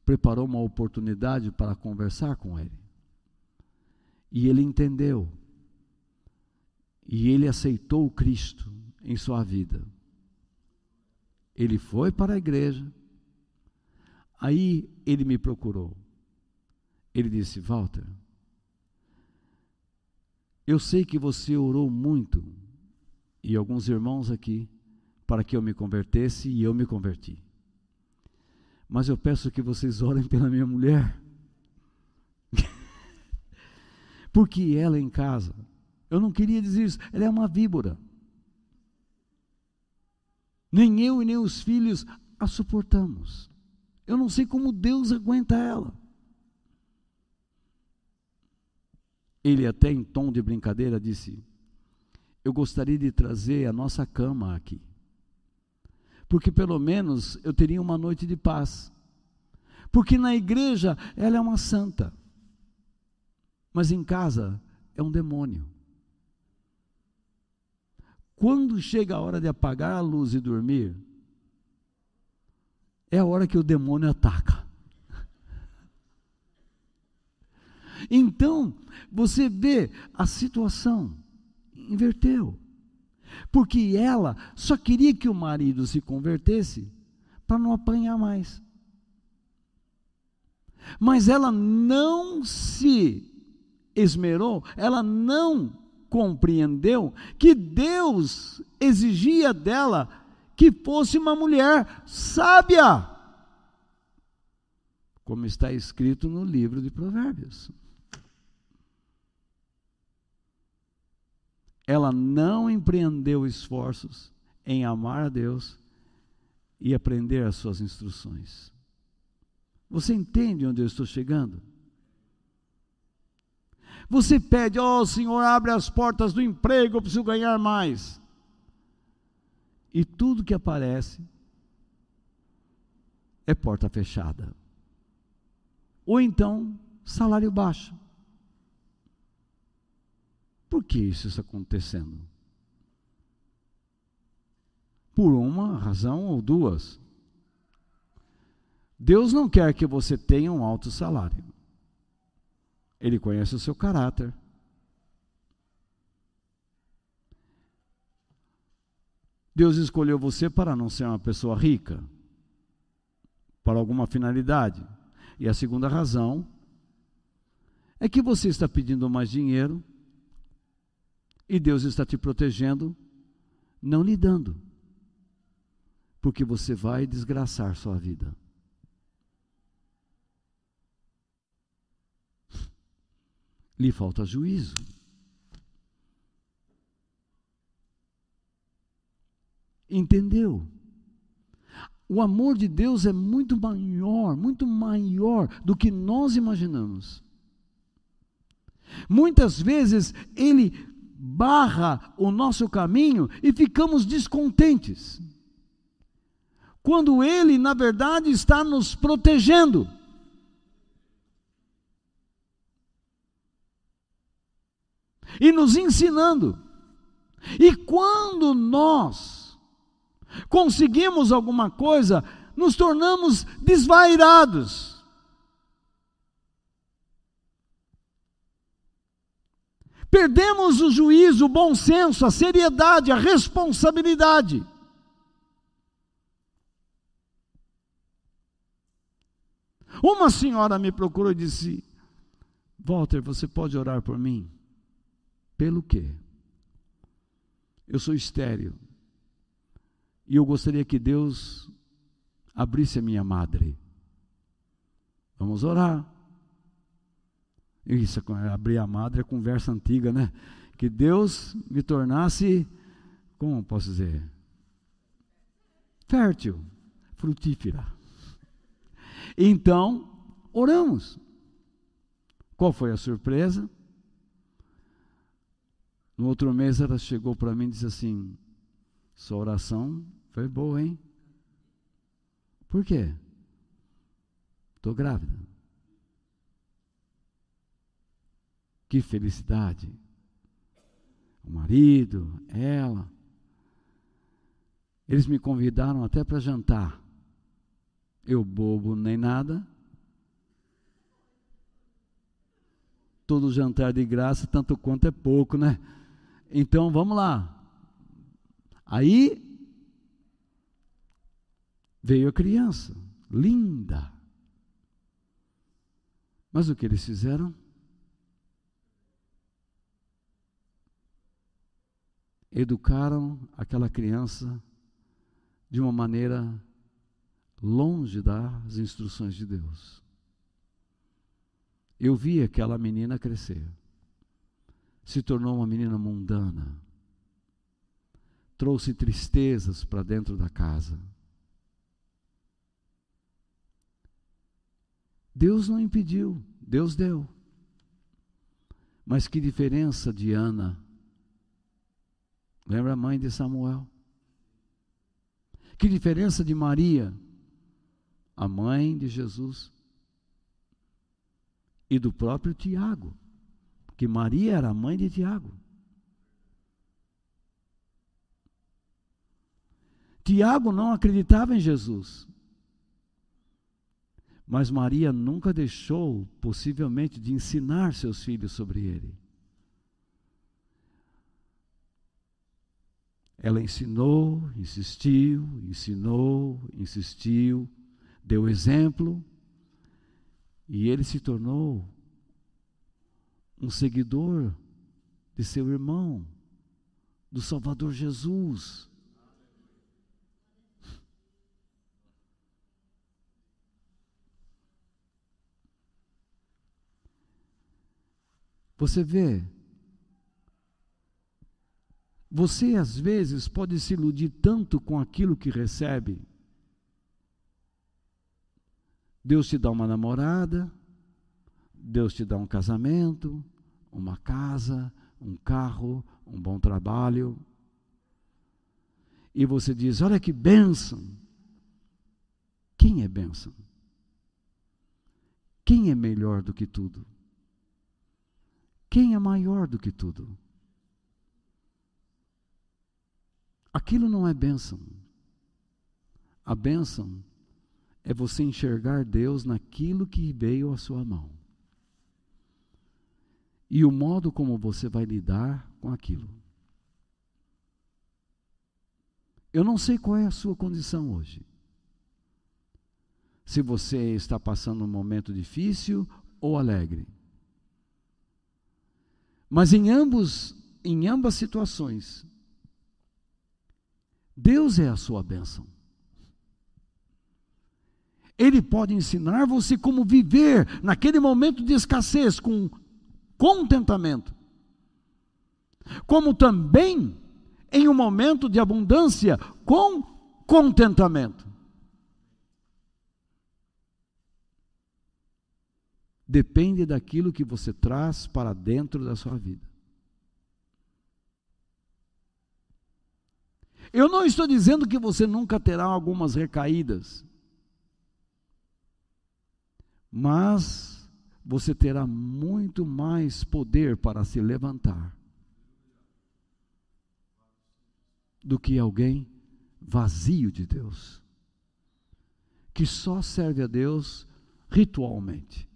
preparou uma oportunidade para conversar com ele. E ele entendeu. E ele aceitou o Cristo em sua vida. Ele foi para a igreja. Aí ele me procurou. Ele disse: Walter, eu sei que você orou muito, e alguns irmãos aqui, para que eu me convertesse, e eu me converti. Mas eu peço que vocês orem pela minha mulher. Porque ela em casa, eu não queria dizer isso, ela é uma víbora. Nem eu e nem os filhos a suportamos. Eu não sei como Deus aguenta ela. Ele, até em tom de brincadeira, disse: Eu gostaria de trazer a nossa cama aqui. Porque pelo menos eu teria uma noite de paz. Porque na igreja ela é uma santa mas em casa é um demônio. Quando chega a hora de apagar a luz e dormir, é a hora que o demônio ataca. Então, você vê a situação inverteu. Porque ela só queria que o marido se convertesse para não apanhar mais. Mas ela não se esmerou, ela não compreendeu que Deus exigia dela que fosse uma mulher sábia, como está escrito no livro de Provérbios. Ela não empreendeu esforços em amar a Deus e aprender as suas instruções. Você entende onde eu estou chegando? Você pede, ó oh, Senhor, abre as portas do emprego, eu preciso ganhar mais. E tudo que aparece é porta fechada. Ou então, salário baixo. Por que isso está acontecendo? Por uma razão ou duas. Deus não quer que você tenha um alto salário. Ele conhece o seu caráter. Deus escolheu você para não ser uma pessoa rica, para alguma finalidade. E a segunda razão é que você está pedindo mais dinheiro e Deus está te protegendo, não lhe dando, porque você vai desgraçar sua vida. lhe falta juízo. Entendeu? O amor de Deus é muito maior, muito maior do que nós imaginamos. Muitas vezes ele barra o nosso caminho e ficamos descontentes. Quando ele, na verdade, está nos protegendo. E nos ensinando. E quando nós conseguimos alguma coisa, nos tornamos desvairados. Perdemos o juízo, o bom senso, a seriedade, a responsabilidade. Uma senhora me procurou e disse: Walter, você pode orar por mim? Pelo quê? Eu sou estéreo. E eu gostaria que Deus abrisse a minha madre. Vamos orar. Isso, abrir a madre é conversa antiga, né? Que Deus me tornasse, como posso dizer? Fértil, frutífera. Então, oramos. Qual foi a surpresa? No outro mês ela chegou para mim e disse assim: Sua oração foi boa, hein? Por quê? Estou grávida. Que felicidade. O marido, ela. Eles me convidaram até para jantar. Eu bobo nem nada. Todo jantar de graça, tanto quanto é pouco, né? Então vamos lá. Aí veio a criança, linda. Mas o que eles fizeram? educaram aquela criança de uma maneira longe das instruções de Deus. Eu vi aquela menina crescer, se tornou uma menina mundana, trouxe tristezas para dentro da casa. Deus não impediu, Deus deu. Mas que diferença de Ana Lembra a mãe de Samuel? Que diferença de Maria, a mãe de Jesus, e do próprio Tiago, que Maria era a mãe de Tiago. Tiago não acreditava em Jesus, mas Maria nunca deixou, possivelmente, de ensinar seus filhos sobre ele. Ela ensinou, insistiu, ensinou, insistiu, deu exemplo, e ele se tornou um seguidor de seu irmão, do Salvador Jesus. Você vê você às vezes pode se iludir tanto com aquilo que recebe. Deus te dá uma namorada, Deus te dá um casamento, uma casa, um carro, um bom trabalho. E você diz: Olha que bênção. Quem é bênção? Quem é melhor do que tudo? Quem é maior do que tudo? Aquilo não é bênção. A bênção é você enxergar Deus naquilo que veio à sua mão. E o modo como você vai lidar com aquilo. Eu não sei qual é a sua condição hoje. Se você está passando um momento difícil ou alegre. Mas em ambos, em ambas situações, Deus é a sua bênção. Ele pode ensinar você como viver naquele momento de escassez com contentamento. Como também em um momento de abundância com contentamento. Depende daquilo que você traz para dentro da sua vida. Eu não estou dizendo que você nunca terá algumas recaídas, mas você terá muito mais poder para se levantar do que alguém vazio de Deus, que só serve a Deus ritualmente,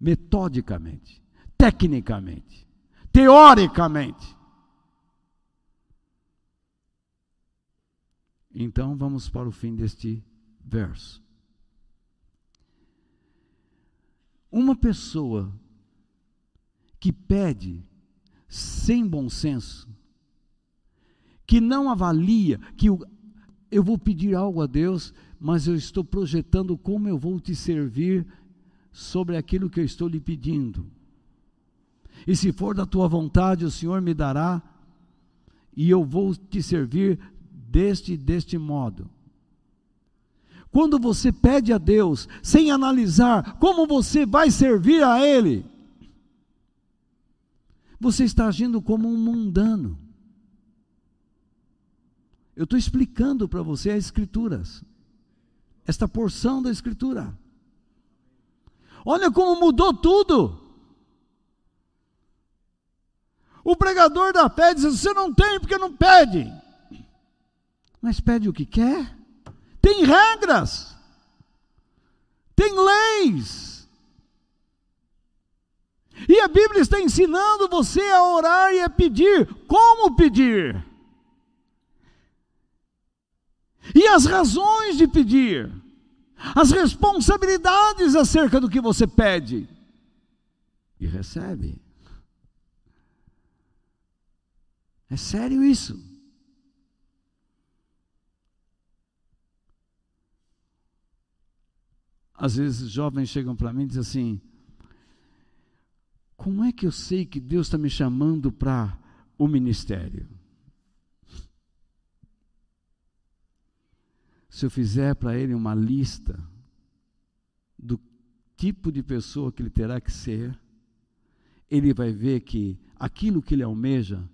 metodicamente, tecnicamente, teoricamente. Então vamos para o fim deste verso. Uma pessoa que pede sem bom senso, que não avalia, que eu, vou pedir algo a Deus, mas eu estou projetando como eu vou te servir sobre aquilo que eu estou lhe pedindo. E se for da tua vontade, o Senhor me dará, e eu vou te servir deste deste modo. Quando você pede a Deus sem analisar como você vai servir a Ele, você está agindo como um mundano. Eu estou explicando para você as Escrituras, esta porção da Escritura. Olha como mudou tudo. O pregador da fé diz: Você não tem porque não pede. Mas pede o que quer. Tem regras. Tem leis. E a Bíblia está ensinando você a orar e a pedir. Como pedir? E as razões de pedir. As responsabilidades acerca do que você pede. E recebe. É sério isso. Às vezes jovens chegam para mim e dizem assim: Como é que eu sei que Deus está me chamando para o ministério? Se eu fizer para ele uma lista do tipo de pessoa que ele terá que ser, ele vai ver que aquilo que ele almeja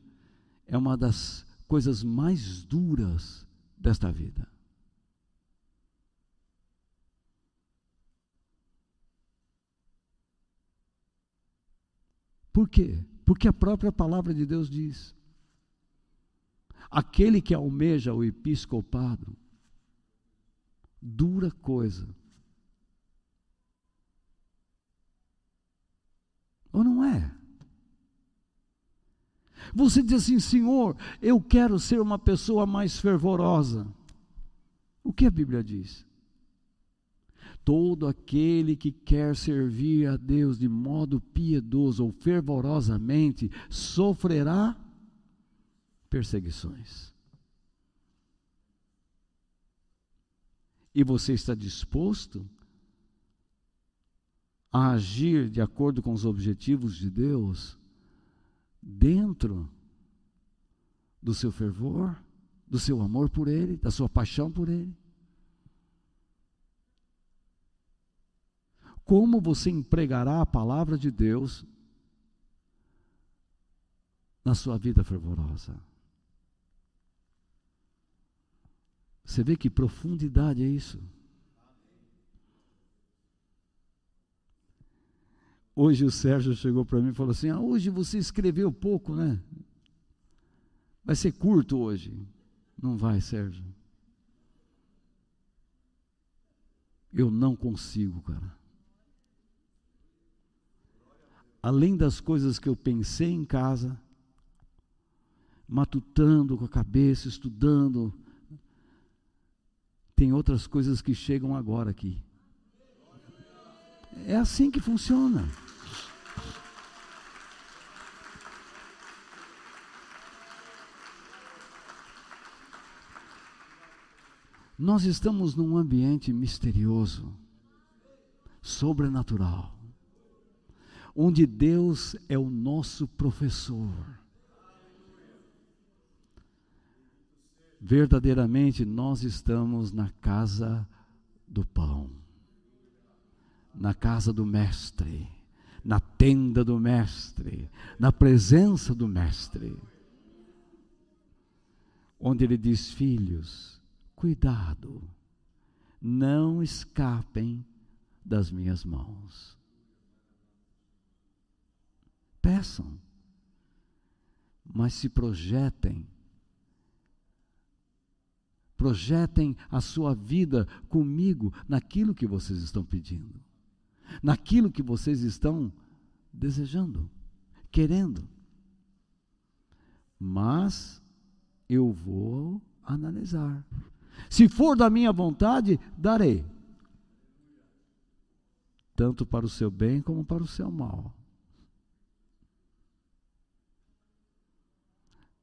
é uma das coisas mais duras desta vida. Por quê? Porque a própria palavra de Deus diz: aquele que almeja o episcopado, dura coisa. Ou não é? Você diz assim, Senhor, eu quero ser uma pessoa mais fervorosa. O que a Bíblia diz? Todo aquele que quer servir a Deus de modo piedoso ou fervorosamente sofrerá perseguições. E você está disposto a agir de acordo com os objetivos de Deus dentro do seu fervor, do seu amor por Ele, da sua paixão por Ele? como você empregará a palavra de Deus na sua vida fervorosa. Você vê que profundidade é isso? Hoje o Sérgio chegou para mim e falou assim: ah, hoje você escreveu pouco, né? Vai ser curto hoje. Não vai, Sérgio. Eu não consigo, cara. além das coisas que eu pensei em casa, matutando com a cabeça, estudando, tem outras coisas que chegam agora aqui. É assim que funciona. Nós estamos num ambiente misterioso, sobrenatural onde Deus é o nosso professor. Verdadeiramente nós estamos na casa do pão, na casa do Mestre, na tenda do Mestre, na presença do Mestre. Onde ele diz: Filhos, cuidado, não escapem das minhas mãos. Peçam, mas se projetem Projetem a sua vida comigo naquilo que vocês estão pedindo, naquilo que vocês estão desejando, querendo. Mas eu vou analisar. Se for da minha vontade, darei. Tanto para o seu bem como para o seu mal.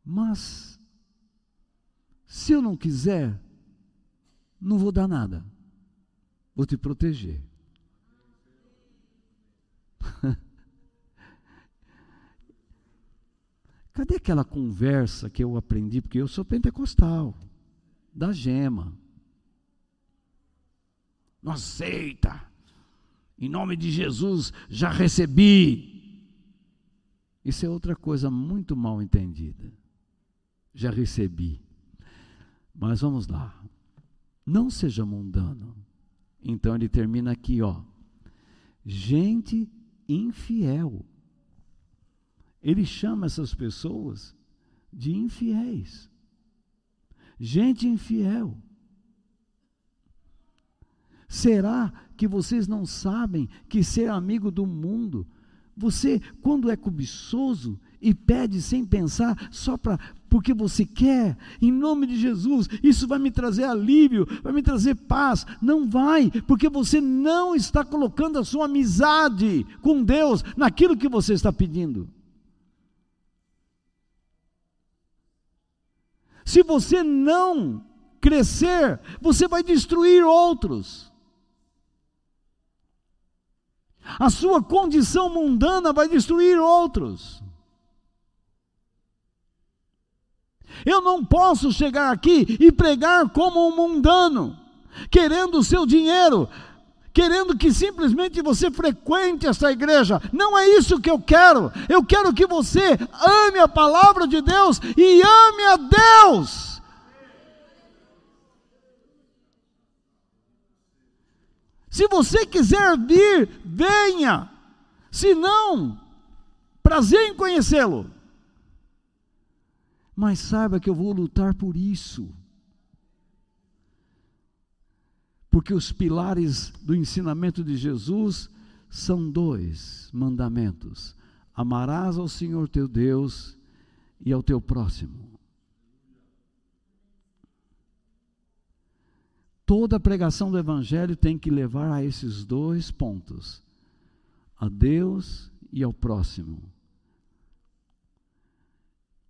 Mas se eu não quiser, não vou dar nada. Vou te proteger. Cadê aquela conversa que eu aprendi? Porque eu sou pentecostal, da gema. Não aceita. Em nome de Jesus, já recebi. Isso é outra coisa muito mal entendida. Já recebi. Mas vamos lá. Não seja mundano. Então ele termina aqui, ó. Gente infiel. Ele chama essas pessoas de infiéis. Gente infiel. Será que vocês não sabem que ser amigo do mundo, você, quando é cobiçoso e pede sem pensar, só para porque você quer, em nome de Jesus, isso vai me trazer alívio, vai me trazer paz. Não vai, porque você não está colocando a sua amizade com Deus naquilo que você está pedindo. Se você não crescer, você vai destruir outros. A sua condição mundana vai destruir outros. Eu não posso chegar aqui e pregar como um mundano, querendo o seu dinheiro, querendo que simplesmente você frequente essa igreja. Não é isso que eu quero. Eu quero que você ame a palavra de Deus e ame a Deus. Se você quiser vir, venha. Se não, prazer em conhecê-lo. Mas saiba que eu vou lutar por isso. Porque os pilares do ensinamento de Jesus são dois mandamentos: amarás ao Senhor teu Deus e ao teu próximo. Toda a pregação do Evangelho tem que levar a esses dois pontos: a Deus e ao próximo.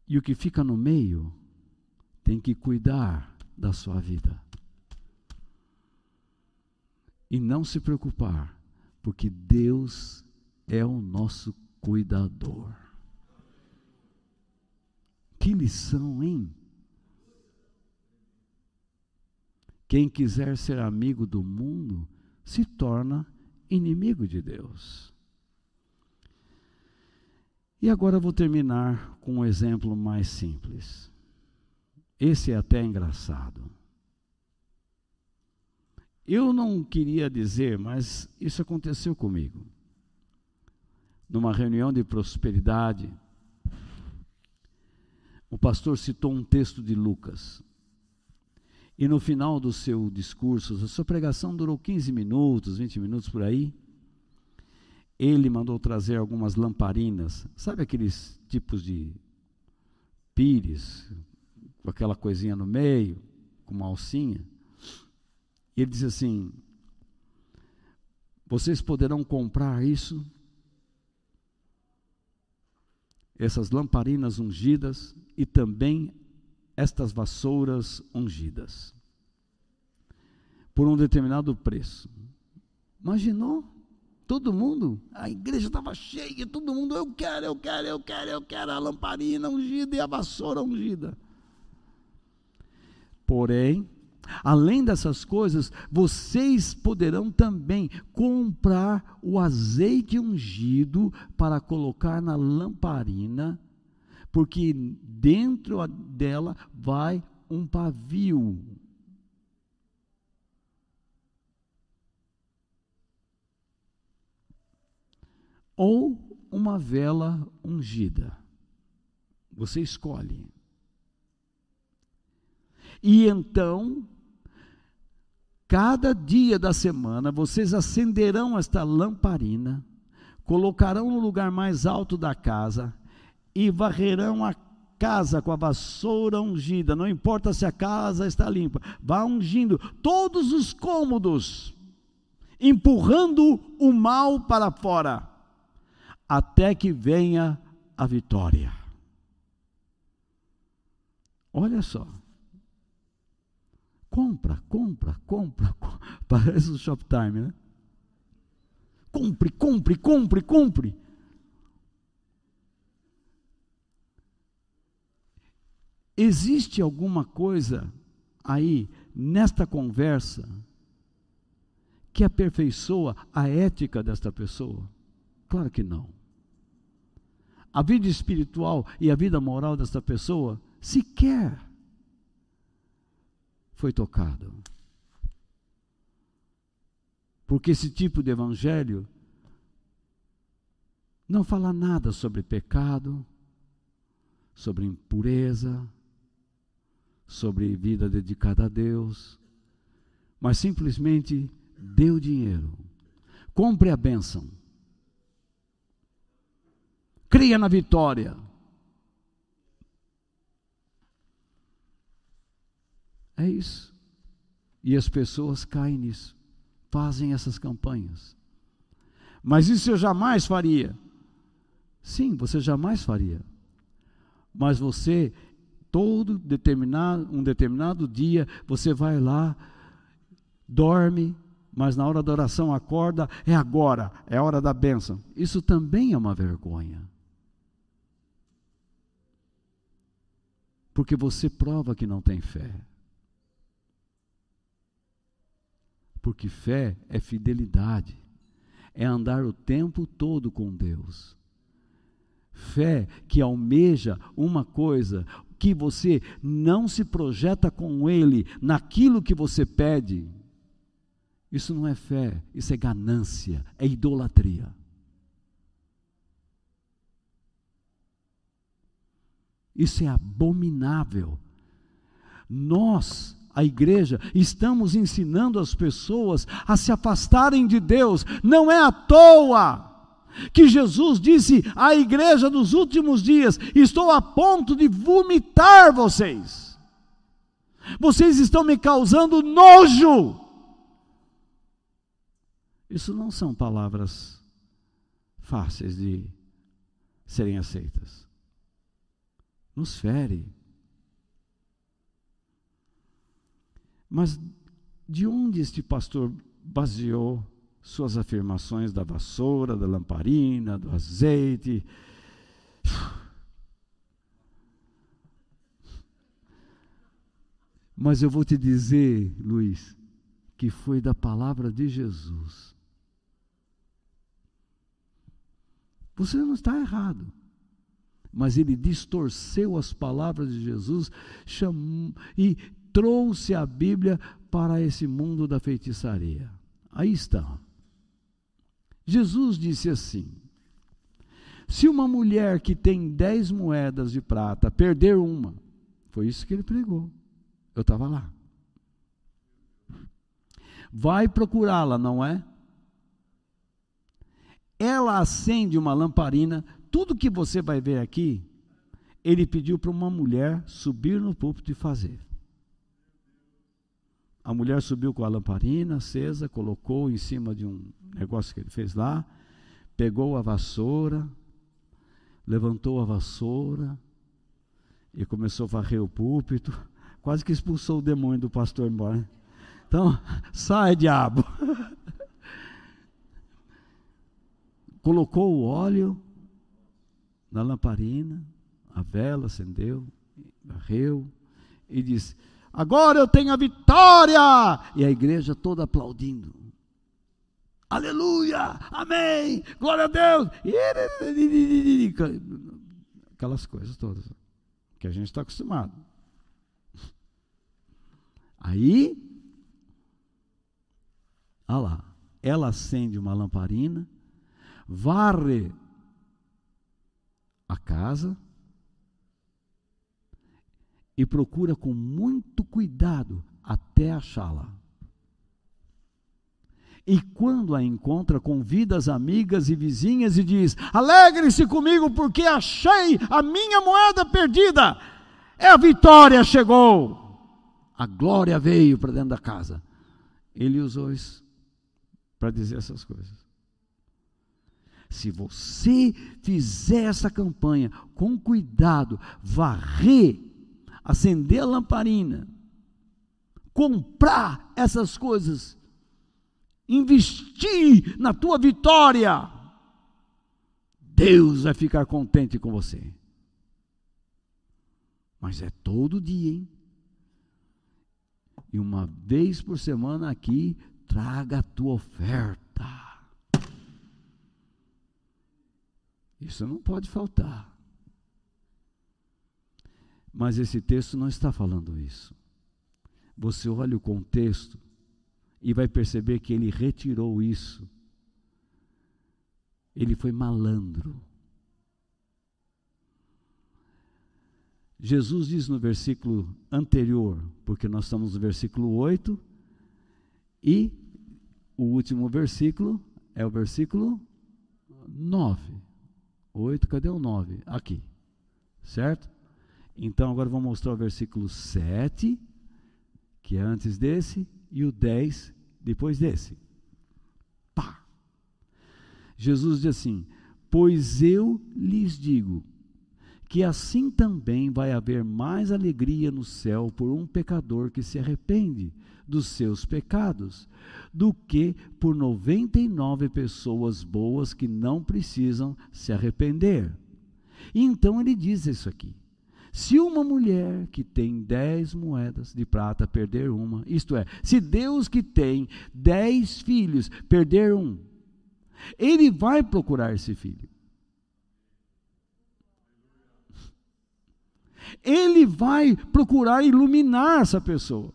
E o que fica no meio tem que cuidar da sua vida. E não se preocupar, porque Deus é o nosso cuidador. Que lição, hein? Quem quiser ser amigo do mundo se torna inimigo de Deus. E agora vou terminar com um exemplo mais simples. Esse é até engraçado. Eu não queria dizer, mas isso aconteceu comigo. Numa reunião de prosperidade, o pastor citou um texto de Lucas. E no final do seu discurso, a sua pregação durou 15 minutos, 20 minutos por aí ele mandou trazer algumas lamparinas, sabe aqueles tipos de pires, com aquela coisinha no meio, com uma alcinha? E ele disse assim: Vocês poderão comprar isso, essas lamparinas ungidas e também estas vassouras ungidas, por um determinado preço. Imaginou? Todo mundo, a igreja estava cheia, todo mundo, eu quero, eu quero, eu quero, eu quero a lamparina ungida e a vassoura ungida. Porém, Além dessas coisas, vocês poderão também comprar o azeite ungido para colocar na lamparina, porque dentro dela vai um pavio. Ou uma vela ungida. Você escolhe. E então, cada dia da semana, vocês acenderão esta lamparina, colocarão no lugar mais alto da casa e varrerão a casa com a vassoura ungida, não importa se a casa está limpa, vá ungindo todos os cômodos, empurrando o mal para fora, até que venha a vitória. Olha só. Compra, compra, compra. compra. Parece o Shoptime, né? Compre, compre, compre, compre. Existe alguma coisa aí nesta conversa que aperfeiçoa a ética desta pessoa? Claro que não. A vida espiritual e a vida moral desta pessoa sequer foi tocado. Porque esse tipo de evangelho não fala nada sobre pecado, sobre impureza, sobre vida dedicada a Deus, mas simplesmente o dinheiro, compre a bênção, cria na vitória. É isso. E as pessoas caem nisso, fazem essas campanhas. Mas isso eu jamais faria. Sim, você jamais faria. Mas você todo determinado, um determinado dia, você vai lá, dorme, mas na hora da oração acorda, é agora, é hora da bênção. Isso também é uma vergonha. Porque você prova que não tem fé. Porque fé é fidelidade, é andar o tempo todo com Deus. Fé que almeja uma coisa, que você não se projeta com Ele naquilo que você pede, isso não é fé, isso é ganância, é idolatria. Isso é abominável. Nós, a igreja, estamos ensinando as pessoas a se afastarem de Deus, não é à toa que Jesus disse à igreja dos últimos dias: Estou a ponto de vomitar vocês. Vocês estão me causando nojo. Isso não são palavras fáceis de serem aceitas. Nos fere. Mas de onde este pastor baseou suas afirmações da vassoura, da lamparina, do azeite. Mas eu vou te dizer, Luiz, que foi da palavra de Jesus. Você não está errado. Mas ele distorceu as palavras de Jesus chamou, e trouxe a Bíblia para esse mundo da feitiçaria. Aí está. Jesus disse assim: se uma mulher que tem dez moedas de prata perder uma, foi isso que ele pregou. Eu estava lá. Vai procurá-la, não é? Ela acende uma lamparina. Tudo que você vai ver aqui, ele pediu para uma mulher subir no púlpito e fazer. A mulher subiu com a lamparina acesa, colocou em cima de um negócio que ele fez lá, pegou a vassoura, levantou a vassoura e começou a varrer o púlpito, quase que expulsou o demônio do pastor embora. Então, sai, diabo! Colocou o óleo na lamparina, a vela acendeu, varreu e disse: agora eu tenho a vitória. E a igreja toda aplaudindo. Aleluia, amém, glória a Deus. Aquelas coisas todas que a gente está acostumado. Aí, olha lá, ela acende uma lamparina, varre a casa e procura com muito cuidado até achá-la. E quando a encontra, convida as amigas e vizinhas e diz: Alegre-se comigo, porque achei a minha moeda perdida. É a vitória chegou. A glória veio para dentro da casa. Ele usou isso para dizer essas coisas. Se você fizer essa campanha com cuidado, varrer, acender a lamparina, comprar essas coisas, investir na tua vitória, Deus vai ficar contente com você. Mas é todo dia, hein? E uma vez por semana aqui, traga a tua oferta. Isso não pode faltar. Mas esse texto não está falando isso. Você olha o contexto e vai perceber que ele retirou isso. Ele foi malandro. Jesus diz no versículo anterior, porque nós estamos no versículo 8, e o último versículo é o versículo 9. 8, cadê o 9? Aqui. Certo? Então agora vou mostrar o versículo 7, que é antes desse, e o 10 depois desse. Pá! Jesus diz assim: Pois eu lhes digo que assim também vai haver mais alegria no céu por um pecador que se arrepende dos seus pecados, do que por 99 pessoas boas que não precisam se arrepender. E então ele diz isso aqui. Se uma mulher que tem dez moedas de prata perder uma, isto é, se Deus que tem dez filhos perder um, ele vai procurar esse filho. Ele vai procurar iluminar essa pessoa.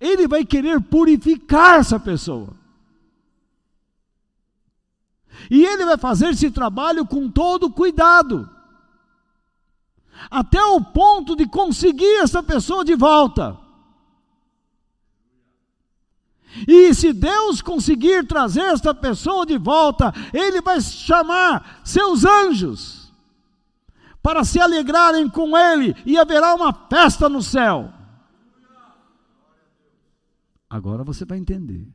Ele vai querer purificar essa pessoa. E ele vai fazer esse trabalho com todo cuidado até o ponto de conseguir essa pessoa de volta. E se Deus conseguir trazer esta pessoa de volta, Ele vai chamar seus anjos para se alegrarem com Ele e haverá uma festa no céu. Agora você vai entender.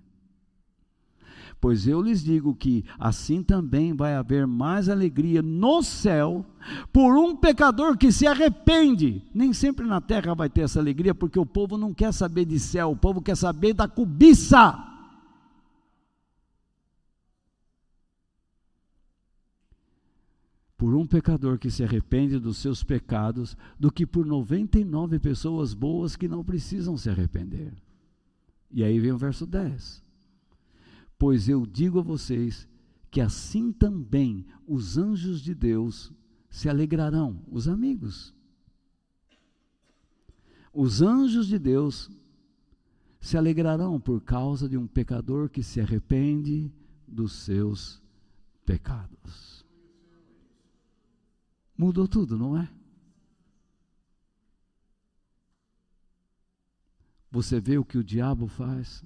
Pois eu lhes digo que assim também vai haver mais alegria no céu por um pecador que se arrepende. Nem sempre na terra vai ter essa alegria, porque o povo não quer saber de céu, o povo quer saber da cobiça. Por um pecador que se arrepende dos seus pecados, do que por 99 pessoas boas que não precisam se arrepender. E aí vem o verso 10. Pois eu digo a vocês que assim também os anjos de Deus se alegrarão, os amigos. Os anjos de Deus se alegrarão por causa de um pecador que se arrepende dos seus pecados. Mudou tudo, não é? Você vê o que o diabo faz?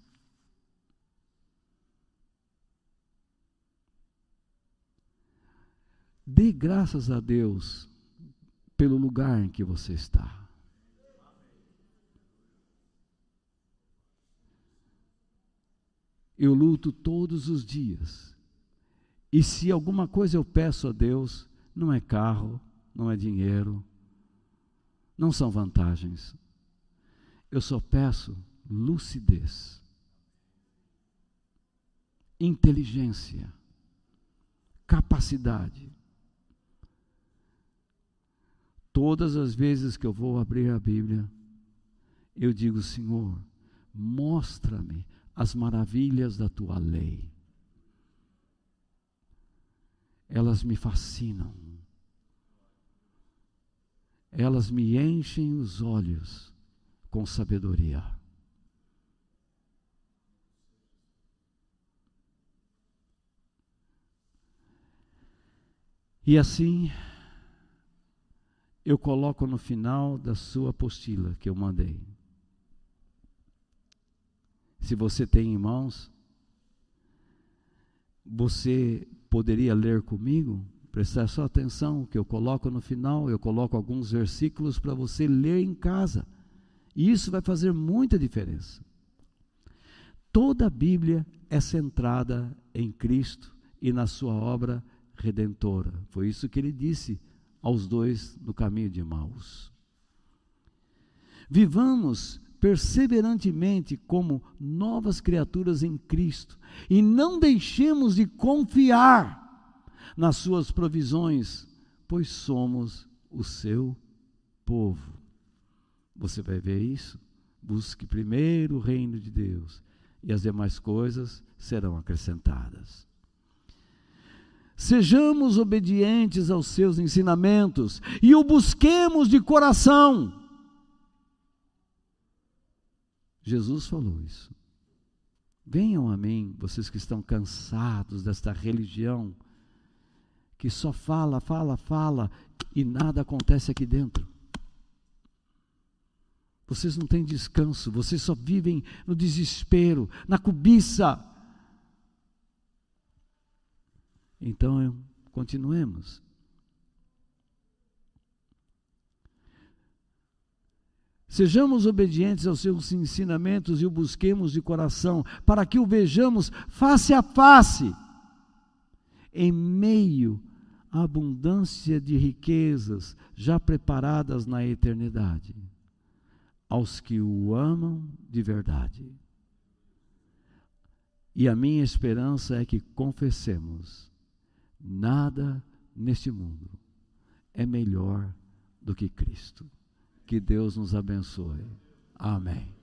Dê graças a Deus pelo lugar em que você está. Eu luto todos os dias. E se alguma coisa eu peço a Deus, não é carro, não é dinheiro, não são vantagens. Eu só peço lucidez, inteligência, capacidade Todas as vezes que eu vou abrir a Bíblia, eu digo, Senhor, mostra-me as maravilhas da tua lei. Elas me fascinam. Elas me enchem os olhos com sabedoria. E assim, eu coloco no final da sua apostila que eu mandei. Se você tem em mãos, você poderia ler comigo? Prestar só atenção que eu coloco no final, eu coloco alguns versículos para você ler em casa. E isso vai fazer muita diferença. Toda a Bíblia é centrada em Cristo e na sua obra redentora. Foi isso que ele disse aos dois no caminho de Maus. Vivamos perseverantemente como novas criaturas em Cristo e não deixemos de confiar nas suas provisões, pois somos o seu povo. Você vai ver isso? Busque primeiro o reino de Deus e as demais coisas serão acrescentadas. Sejamos obedientes aos seus ensinamentos e o busquemos de coração. Jesus falou isso. Venham a mim, vocês que estão cansados desta religião, que só fala, fala, fala e nada acontece aqui dentro. Vocês não têm descanso, vocês só vivem no desespero, na cobiça. Então, continuemos. Sejamos obedientes aos seus ensinamentos e o busquemos de coração, para que o vejamos face a face, em meio à abundância de riquezas já preparadas na eternidade, aos que o amam de verdade. E a minha esperança é que confessemos Nada neste mundo é melhor do que Cristo. Que Deus nos abençoe. Amém.